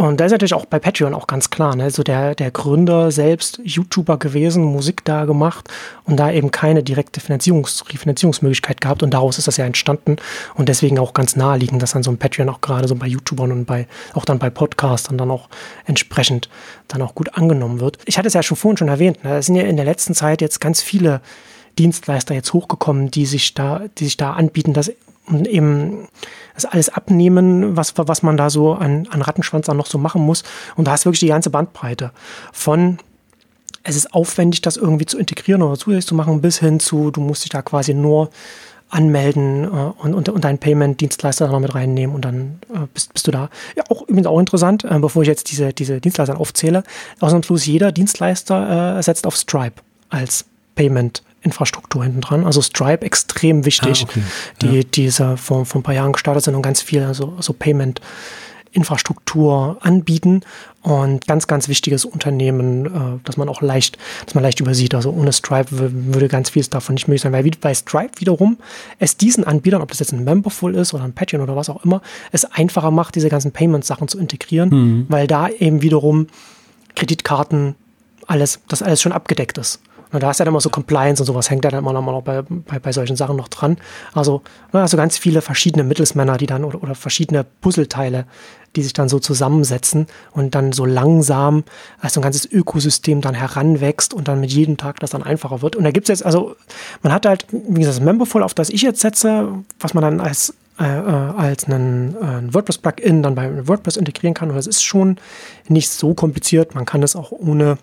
B: Und da ist natürlich auch bei Patreon auch ganz klar, ne? also der, der Gründer selbst YouTuber gewesen, Musik da gemacht und da eben keine direkte Finanzierungs Finanzierungsmöglichkeit gehabt und daraus ist das ja entstanden und deswegen auch ganz naheliegend, dass dann so ein Patreon auch gerade so bei YouTubern und bei, auch dann bei Podcastern dann auch entsprechend dann auch gut angenommen wird. Ich hatte es ja schon vorhin schon erwähnt, ne? es sind ja in der letzten Zeit jetzt ganz viele Dienstleister jetzt hochgekommen, die sich da, die sich da anbieten, dass eben das alles abnehmen, was, was man da so an, an Rattenschwanz dann noch so machen muss. Und da hast du wirklich die ganze Bandbreite von es ist aufwendig, das irgendwie zu integrieren oder zusätzlich zu machen, bis hin zu, du musst dich da quasi nur anmelden äh, und, und, und deinen Payment-Dienstleister noch mit reinnehmen und dann äh, bist, bist du da. Ja, auch übrigens auch interessant, äh, bevor ich jetzt diese, diese Dienstleister aufzähle, ausnahmslos jeder Dienstleister äh, setzt auf Stripe als Payment Infrastruktur hinten dran. Also Stripe extrem wichtig, ah, okay. die ja. diese vor, vor ein paar Jahren gestartet sind und ganz viel also, so Payment Infrastruktur anbieten und ganz, ganz wichtiges Unternehmen, äh, dass man auch leicht, dass man leicht übersieht. Also ohne Stripe würde ganz vieles davon nicht möglich sein, weil bei Stripe wiederum es diesen Anbietern, ob das jetzt ein Memberful ist oder ein Patreon oder was auch immer, es einfacher macht, diese ganzen Payment-Sachen zu integrieren, mhm. weil da eben wiederum Kreditkarten alles, das alles schon abgedeckt ist. Und da hast du ja dann immer so Compliance und sowas, hängt ja dann immer noch bei, bei, bei solchen Sachen noch dran. Also, also ganz viele verschiedene Mittelsmänner, die dann oder, oder verschiedene Puzzleteile, die sich dann so zusammensetzen und dann so langsam als so ein ganzes Ökosystem dann heranwächst und dann mit jedem Tag das dann einfacher wird. Und da gibt es jetzt, also man hat halt, wie gesagt, das Memberful, auf das ich jetzt setze, was man dann als äh, äh als einen, äh, ein WordPress-Plugin dann bei WordPress integrieren kann. Und das ist schon nicht so kompliziert. Man kann es auch ohne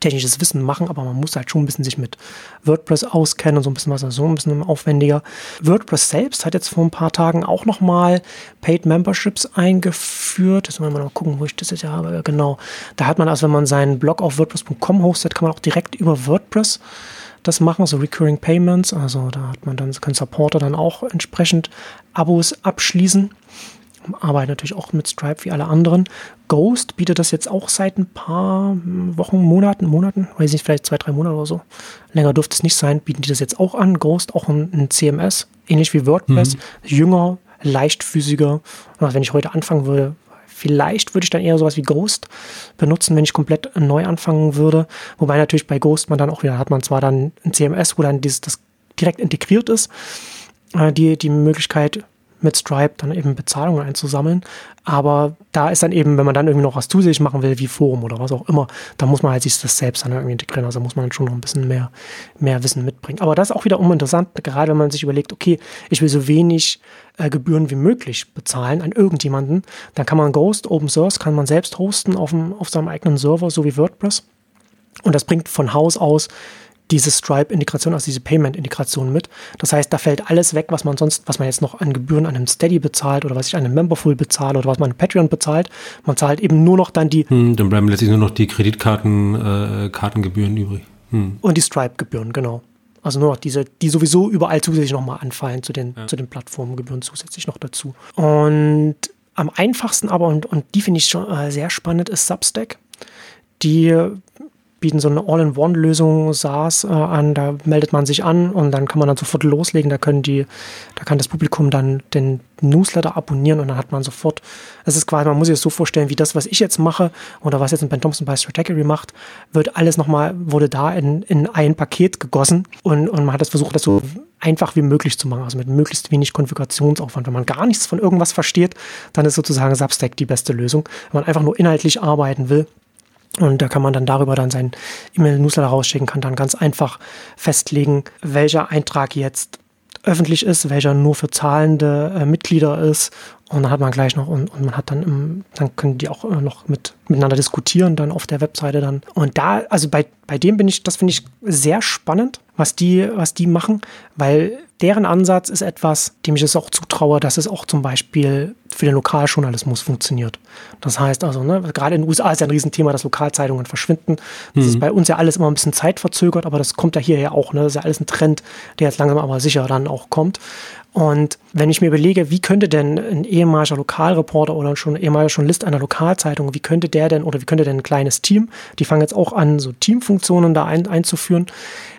B: technisches Wissen machen, aber man muss halt schon ein bisschen sich mit WordPress auskennen und so ein bisschen was, also so ein bisschen aufwendiger. WordPress selbst hat jetzt vor ein paar Tagen auch nochmal Paid Memberships eingeführt. Jetzt wollen wir mal gucken, wo ich das jetzt habe. Genau. Da hat man also, wenn man seinen Blog auf WordPress.com hostet, kann man auch direkt über WordPress das machen, so Recurring Payments. Also da hat man dann, können Supporter dann auch entsprechend Abos abschließen arbeite natürlich auch mit Stripe wie alle anderen. Ghost bietet das jetzt auch seit ein paar Wochen, Monaten, Monaten, weiß nicht, vielleicht zwei, drei Monate oder so. Länger dürfte es nicht sein, bieten die das jetzt auch an. Ghost auch ein, ein CMS, ähnlich wie WordPress, mhm. jünger, leichtfüßiger. Also wenn ich heute anfangen würde, vielleicht würde ich dann eher sowas wie Ghost benutzen, wenn ich komplett neu anfangen würde. Wobei natürlich bei Ghost man dann auch wieder hat man zwar dann ein CMS, wo dann dieses, das direkt integriert ist, äh, die, die Möglichkeit mit Stripe dann eben Bezahlungen einzusammeln. Aber da ist dann eben, wenn man dann irgendwie noch was zusätzlich machen will, wie Forum oder was auch immer, da muss man halt sich das selbst dann irgendwie integrieren. Also muss man schon noch ein bisschen mehr, mehr Wissen mitbringen. Aber das ist auch wiederum interessant, gerade wenn man sich überlegt, okay, ich will so wenig äh, Gebühren wie möglich bezahlen an irgendjemanden. Dann kann man Ghost, Open Source, kann man selbst hosten auf, dem, auf seinem eigenen Server, so wie WordPress. Und das bringt von Haus aus diese Stripe-Integration, also diese Payment-Integration mit. Das heißt, da fällt alles weg, was man sonst, was man jetzt noch an Gebühren an einem Steady bezahlt oder was ich an einem Memberful bezahle oder was man an Patreon bezahlt. Man zahlt eben nur noch dann die.
C: Hm, dann bleiben letztlich nur noch die Kreditkarten, äh, Kartengebühren übrig.
B: Hm. Und die Stripe-Gebühren, genau. Also nur noch diese, die sowieso überall zusätzlich nochmal anfallen zu den, ja. zu den Plattformgebühren zusätzlich noch dazu. Und am einfachsten aber, und, und die finde ich schon äh, sehr spannend, ist Substack. Die bieten so eine All-in-One-Lösung SaaS äh, an. Da meldet man sich an und dann kann man dann sofort loslegen. Da können die, da kann das Publikum dann den Newsletter abonnieren und dann hat man sofort, es ist quasi, man muss sich das so vorstellen, wie das, was ich jetzt mache oder was jetzt ein Ben Thompson bei Strategy macht, wird alles nochmal, wurde da in, in ein Paket gegossen und, und man hat das versucht, das so einfach wie möglich zu machen, also mit möglichst wenig Konfigurationsaufwand. Wenn man gar nichts von irgendwas versteht, dann ist sozusagen Substack die beste Lösung. Wenn man einfach nur inhaltlich arbeiten will, und da kann man dann darüber dann seinen E-Mail-Newsletter rausschicken, kann dann ganz einfach festlegen, welcher Eintrag jetzt öffentlich ist, welcher nur für zahlende äh, Mitglieder ist. Und dann hat man gleich noch, und, und man hat dann, im, dann können die auch äh, noch mit, miteinander diskutieren, dann auf der Webseite dann. Und da, also bei, bei dem bin ich, das finde ich sehr spannend, was die, was die machen, weil deren Ansatz ist etwas, dem ich es auch zutraue, dass es auch zum Beispiel für den Lokaljournalismus funktioniert. Das heißt also, ne, gerade in den USA ist ja ein Riesenthema, dass Lokalzeitungen verschwinden. Das mhm. ist bei uns ja alles immer ein bisschen zeitverzögert, aber das kommt ja hier ja auch. Ne? Das ist ja alles ein Trend, der jetzt langsam aber sicher dann auch kommt. Und wenn ich mir überlege, wie könnte denn ein ehemaliger Lokalreporter oder schon ein ehemaliger Journalist einer Lokalzeitung, wie könnte der denn oder wie könnte denn ein kleines Team, die fangen jetzt auch an, so Teamfunktionen da ein, einzuführen,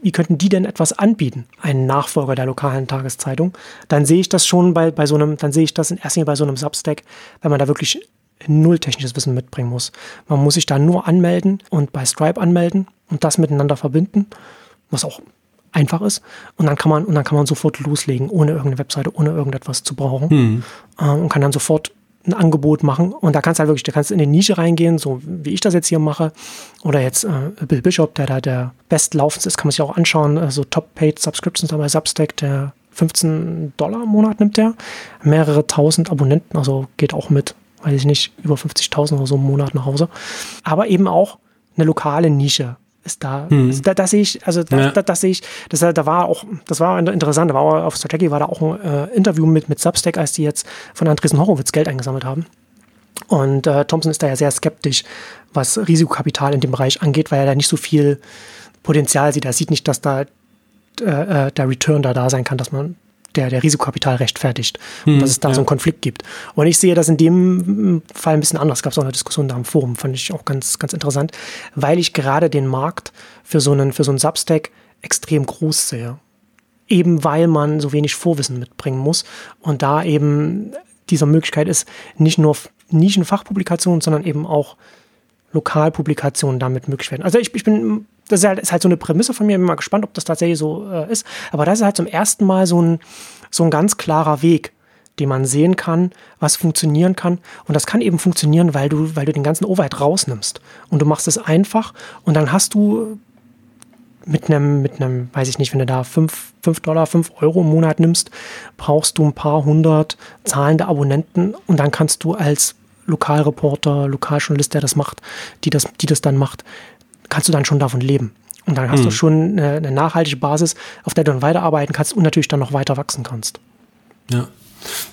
B: wie könnten die denn etwas anbieten, einen Nachfolger der lokalen Tageszeitung, dann sehe ich das schon bei, bei so einem, dann sehe ich das in erster Linie bei so einem Substack, wenn man da wirklich null technisches Wissen mitbringen muss. Man muss sich da nur anmelden und bei Stripe anmelden und das miteinander verbinden, was auch einfach ist. Und dann kann man, und dann kann man sofort loslegen, ohne irgendeine Webseite, ohne irgendetwas zu brauchen. Mhm. Äh, und kann dann sofort ein Angebot machen. Und da kannst du halt wirklich, da kannst du in die Nische reingehen, so wie ich das jetzt hier mache. Oder jetzt äh, Bill Bishop, der da der bestlaufendste ist, kann man sich auch anschauen. Äh, so Top-Paid Subscriptions dabei Substack, der 15 Dollar im Monat nimmt der. Mehrere tausend Abonnenten, also geht auch mit, weiß ich nicht, über 50.000 oder so im Monat nach Hause. Aber eben auch eine lokale Nische ist da. Mhm. Also da, da sehe ich, also da, ja. da, das sehe ich, das, da war auch, das war interessant, da war auf Strategy war da auch ein äh, Interview mit, mit Substack, als die jetzt von Andresen Horowitz Geld eingesammelt haben. Und äh, Thompson ist da ja sehr skeptisch, was Risikokapital in dem Bereich angeht, weil er da nicht so viel Potenzial sieht. Er sieht nicht, dass da äh, äh der Return da da sein kann, dass man der, der Risikokapital rechtfertigt und hm, dass es da ja. so einen Konflikt gibt. Und ich sehe das in dem Fall ein bisschen anders. Es gab auch eine Diskussion da im Forum, fand ich auch ganz, ganz interessant, weil ich gerade den Markt für so einen, für so einen Substack extrem groß sehe. Eben weil man so wenig Vorwissen mitbringen muss und da eben dieser Möglichkeit ist, nicht nur Nischenfachpublikationen, sondern eben auch Lokalpublikationen damit möglich werden. Also ich, ich bin das ist halt, ist halt, so eine Prämisse von mir. Bin mal gespannt, ob das tatsächlich so äh, ist. Aber das ist halt zum ersten Mal so ein, so ein ganz klarer Weg, den man sehen kann, was funktionieren kann. Und das kann eben funktionieren, weil du, weil du den ganzen Overhead rausnimmst. Und du machst es einfach und dann hast du mit einem, mit einem, weiß ich nicht, wenn du da 5, 5 Dollar, 5 Euro im Monat nimmst, brauchst du ein paar hundert zahlende Abonnenten und dann kannst du als Lokalreporter, Lokaljournalist, der das macht, die das, die das dann macht, kannst du dann schon davon leben. Und dann hast mhm. du schon eine, eine, nachhaltige Basis, auf der du dann weiterarbeiten kannst und natürlich dann noch weiter wachsen kannst.
C: Ja.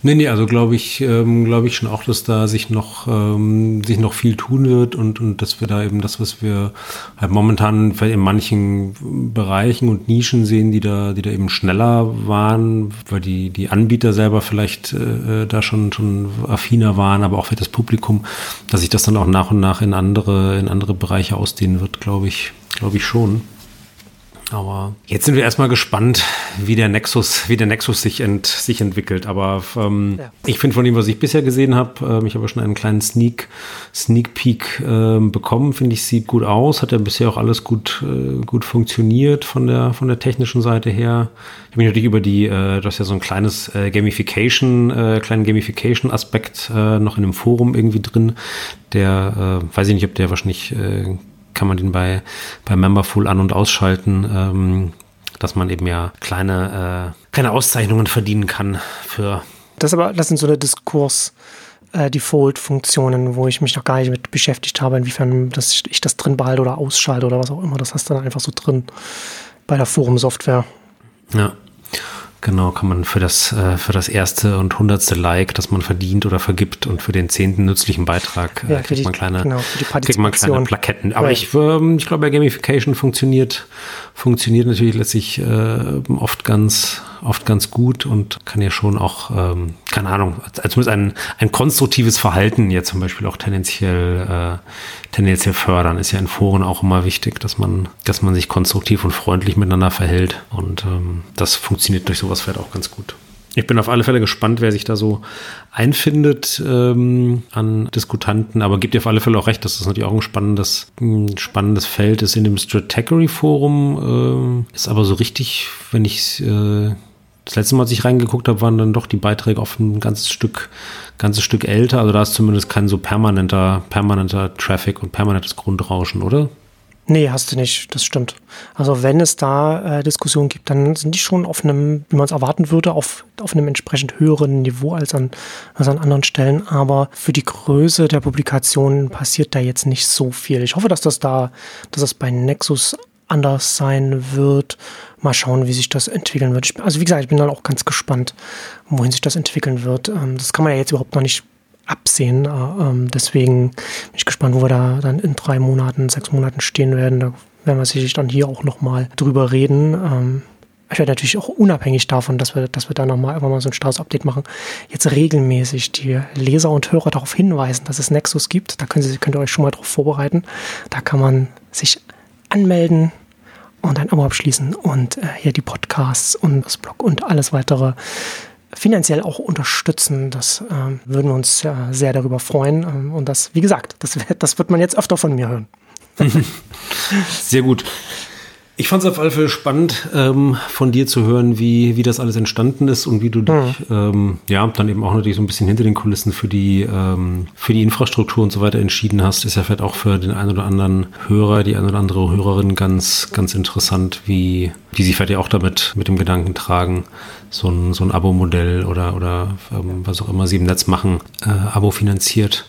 C: Nee, nee, also glaube ich, ähm, glaube ich schon auch, dass da sich noch, ähm, sich noch viel tun wird und, und dass wir da eben das, was wir halt momentan in manchen Bereichen und Nischen sehen, die da, die da eben schneller waren, weil die, die Anbieter selber vielleicht äh, da schon, schon affiner waren, aber auch für das Publikum, dass sich das dann auch nach und nach in andere, in andere Bereiche ausdehnen wird, glaube ich, glaube ich schon. Aber jetzt sind wir erstmal gespannt, wie der Nexus, wie der Nexus sich, ent, sich entwickelt. Aber ähm, ja. ich finde von dem, was ich bisher gesehen habe, ähm, ich habe schon einen kleinen Sneak, Sneak Peek ähm, bekommen. Finde ich, sieht gut aus. Hat ja bisher auch alles gut, äh, gut funktioniert von der, von der technischen Seite her. Ich habe mich natürlich über die, äh, du hast ja so ein kleines äh, Gamification, äh, kleinen Gamification-Aspekt äh, noch in dem Forum irgendwie drin. Der, äh, weiß ich nicht, ob der wahrscheinlich äh, kann man den bei, bei Memberful an- und ausschalten, ähm, dass man eben ja kleine, äh, kleine Auszeichnungen verdienen kann für.
B: Das aber, das sind so eine Diskurs- äh, Default-Funktionen, wo ich mich noch gar nicht mit beschäftigt habe, inwiefern das, ich das drin behalte oder ausschalte oder was auch immer. Das hast du dann einfach so drin bei der Forum-Software.
C: Ja. Genau, kann man für das, äh, für das erste und hundertste Like, das man verdient oder vergibt und für den zehnten nützlichen Beitrag äh, ja, kriegt, die, man kleine, genau, kriegt man kleine Plaketten. Aber ja. ich, ähm, ich glaube, Gamification funktioniert, funktioniert natürlich letztlich äh, oft ganz, oft ganz gut und kann ja schon auch, ähm, keine Ahnung, zumindest ein, ein konstruktives Verhalten ja zum Beispiel auch tendenziell, äh, tendenziell fördern. Ist ja in Foren auch immer wichtig, dass man, dass man sich konstruktiv und freundlich miteinander verhält. Und ähm, das funktioniert durch sowas fährt auch ganz gut. Ich bin auf alle Fälle gespannt, wer sich da so einfindet ähm, an Diskutanten, aber gibt dir auf alle Fälle auch recht, dass das natürlich auch ein spannendes, ein spannendes Feld ist in dem Strategory Forum. Äh, ist aber so richtig, wenn ich äh, das letzte Mal, als ich reingeguckt habe, waren dann doch die Beiträge oft ein ganzes Stück, ganzes Stück älter. Also da ist zumindest kein so permanenter, permanenter Traffic und permanentes Grundrauschen, oder?
B: Nee, hast du nicht, das stimmt. Also wenn es da äh, Diskussionen gibt, dann sind die schon auf einem, wie man es erwarten würde, auf, auf einem entsprechend höheren Niveau als an, als an anderen Stellen. Aber für die Größe der Publikationen passiert da jetzt nicht so viel. Ich hoffe, dass das da, dass das bei Nexus anders sein wird. Mal schauen, wie sich das entwickeln wird. also wie gesagt, ich bin dann auch ganz gespannt, wohin sich das entwickeln wird. Ähm, das kann man ja jetzt überhaupt noch nicht absehen. Äh, ähm, deswegen bin ich gespannt, wo wir da dann in drei Monaten, sechs Monaten stehen werden. Da werden wir sicherlich dann hier auch nochmal drüber reden. Ähm, ich werde natürlich auch unabhängig davon, dass wir, dass wir da nochmal einfach mal so ein Status-Update machen, jetzt regelmäßig die Leser und Hörer darauf hinweisen, dass es Nexus gibt. Da können Sie, könnt ihr euch schon mal darauf vorbereiten. Da kann man sich anmelden und ein Abo abschließen und äh, hier die Podcasts und das Blog und alles weitere finanziell auch unterstützen. Das ähm, würden wir uns äh, sehr darüber freuen. Ähm, und das, wie gesagt, das, das wird man jetzt öfter von mir hören. <laughs>
C: sehr gut. Ich fand es auf alle Fälle spannend, ähm, von dir zu hören, wie, wie das alles entstanden ist und wie du dich, mhm. ähm, ja, dann eben auch natürlich so ein bisschen hinter den Kulissen für die, ähm, für die Infrastruktur und so weiter entschieden hast. Ist ja vielleicht auch für den einen oder anderen Hörer, die eine oder andere Hörerin ganz, ganz interessant, wie, wie sie vielleicht auch damit, mit dem Gedanken tragen, so ein, so ein Abo-Modell oder, oder ähm, was auch immer sie im Netz machen, äh, Abo finanziert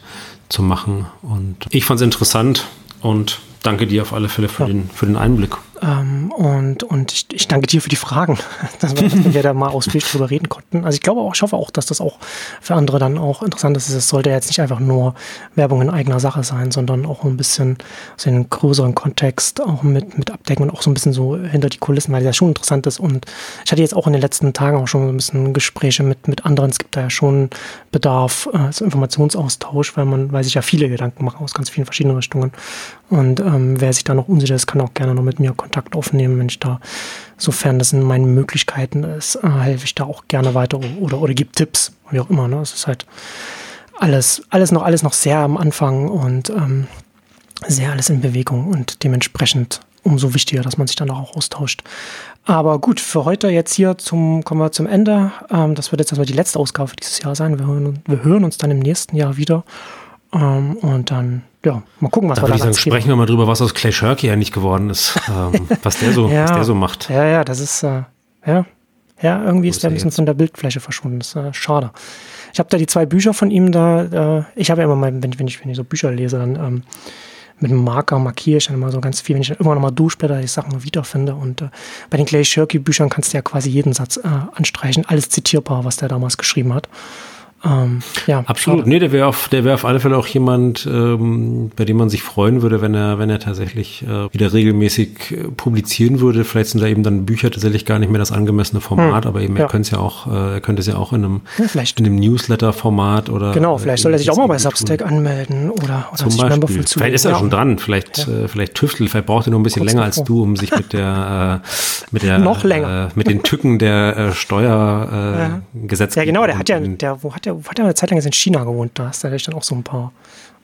C: zu machen. Und ich fand es interessant und danke dir auf alle Fälle für, ja. den, für den Einblick.
B: Ähm, und und ich, ich, danke dir für die Fragen, <laughs> dass wir, dass wir da mal ausführlich drüber reden konnten. Also ich glaube auch, ich hoffe auch, dass das auch für andere dann auch interessant ist. Es sollte jetzt nicht einfach nur Werbung in eigener Sache sein, sondern auch ein bisschen so in einen größeren Kontext auch mit, mit abdecken und auch so ein bisschen so hinter die Kulissen, weil das schon interessant ist. Und ich hatte jetzt auch in den letzten Tagen auch schon ein bisschen Gespräche mit, mit anderen. Es gibt da ja schon Bedarf, äh, also Informationsaustausch, weil man, weil sich ja viele Gedanken machen aus ganz vielen verschiedenen Richtungen. Und ähm, wer sich da noch unsicher ist, kann auch gerne noch mit mir Kontakt Kontakt aufnehmen, wenn ich da, sofern das in meinen Möglichkeiten ist, äh, helfe ich da auch gerne weiter oder, oder gebe Tipps, wie auch immer. Ne? Es ist halt alles, alles noch, alles noch sehr am Anfang und ähm, sehr alles in Bewegung und dementsprechend umso wichtiger, dass man sich dann auch austauscht. Aber gut, für heute jetzt hier zum, kommen wir zum Ende. Ähm, das wird jetzt erstmal die letzte Ausgabe dieses Jahr sein. Wir hören, wir hören uns dann im nächsten Jahr wieder. Ähm, und dann, ja, mal gucken, was
C: da wir da sagen. Sprechen wir mal drüber, was aus Clay Shirky eigentlich geworden ist. ähm, <laughs> was, der so, ja, was der so macht.
B: Ja, ja, das ist, äh, ja. Ja, irgendwie ist der ein bisschen jetzt? von der Bildfläche verschwunden. Das ist äh, schade. Ich habe da die zwei Bücher von ihm da. Äh, ich habe ja immer mal, wenn, wenn, ich, wenn ich so Bücher lese, dann ähm, mit einem Marker markiere ich dann immer so ganz viel, wenn ich dann immer noch mal durchblätter, die Sachen wiederfinde. Und äh, bei den Clay Shirky Büchern kannst du ja quasi jeden Satz äh, anstreichen. Alles zitierbar, was der damals geschrieben hat.
C: Ähm, ja, Absolut. Schade. Nee, der wäre auf, der wäre auf alle Fälle auch jemand, ähm, bei dem man sich freuen würde, wenn er, wenn er tatsächlich äh, wieder regelmäßig äh, publizieren würde. Vielleicht sind da eben dann Bücher tatsächlich gar nicht mehr das angemessene Format, hm. aber eben ja. er könnte es ja auch, äh, er könnte es ja auch in einem, ja, vielleicht. in einem Newsletter-Format oder.
B: Genau, vielleicht soll er sich auch mal bei Substack tun. anmelden oder, oder
C: Zum sich Beispiel. Vielleicht ist er ja. schon dran, vielleicht, ja. äh, vielleicht tüftelt, vielleicht braucht er nur ein bisschen Kurz länger als du, um sich mit der, äh, mit der,
B: noch länger.
C: Äh, mit den Tücken der äh, Steuergesetze.
B: Äh, ja, genau, der hat ja, der, wo hat der hat ja eine Zeit lang in China gewohnt, da hast du natürlich dann auch so ein paar,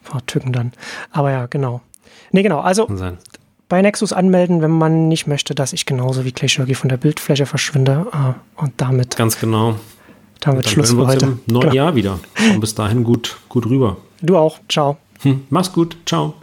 B: paar Tücken dann. Aber ja, genau. Nee, genau. Also bei Nexus anmelden, wenn man nicht möchte, dass ich genauso wie Clay Shirky von der Bildfläche verschwinde. Äh, und damit.
C: Ganz genau.
B: Damit dann Schluss für heute.
C: Im neuen genau. Jahr wieder. Und bis dahin gut, gut rüber.
B: Du auch. Ciao.
C: Hm, mach's gut. Ciao.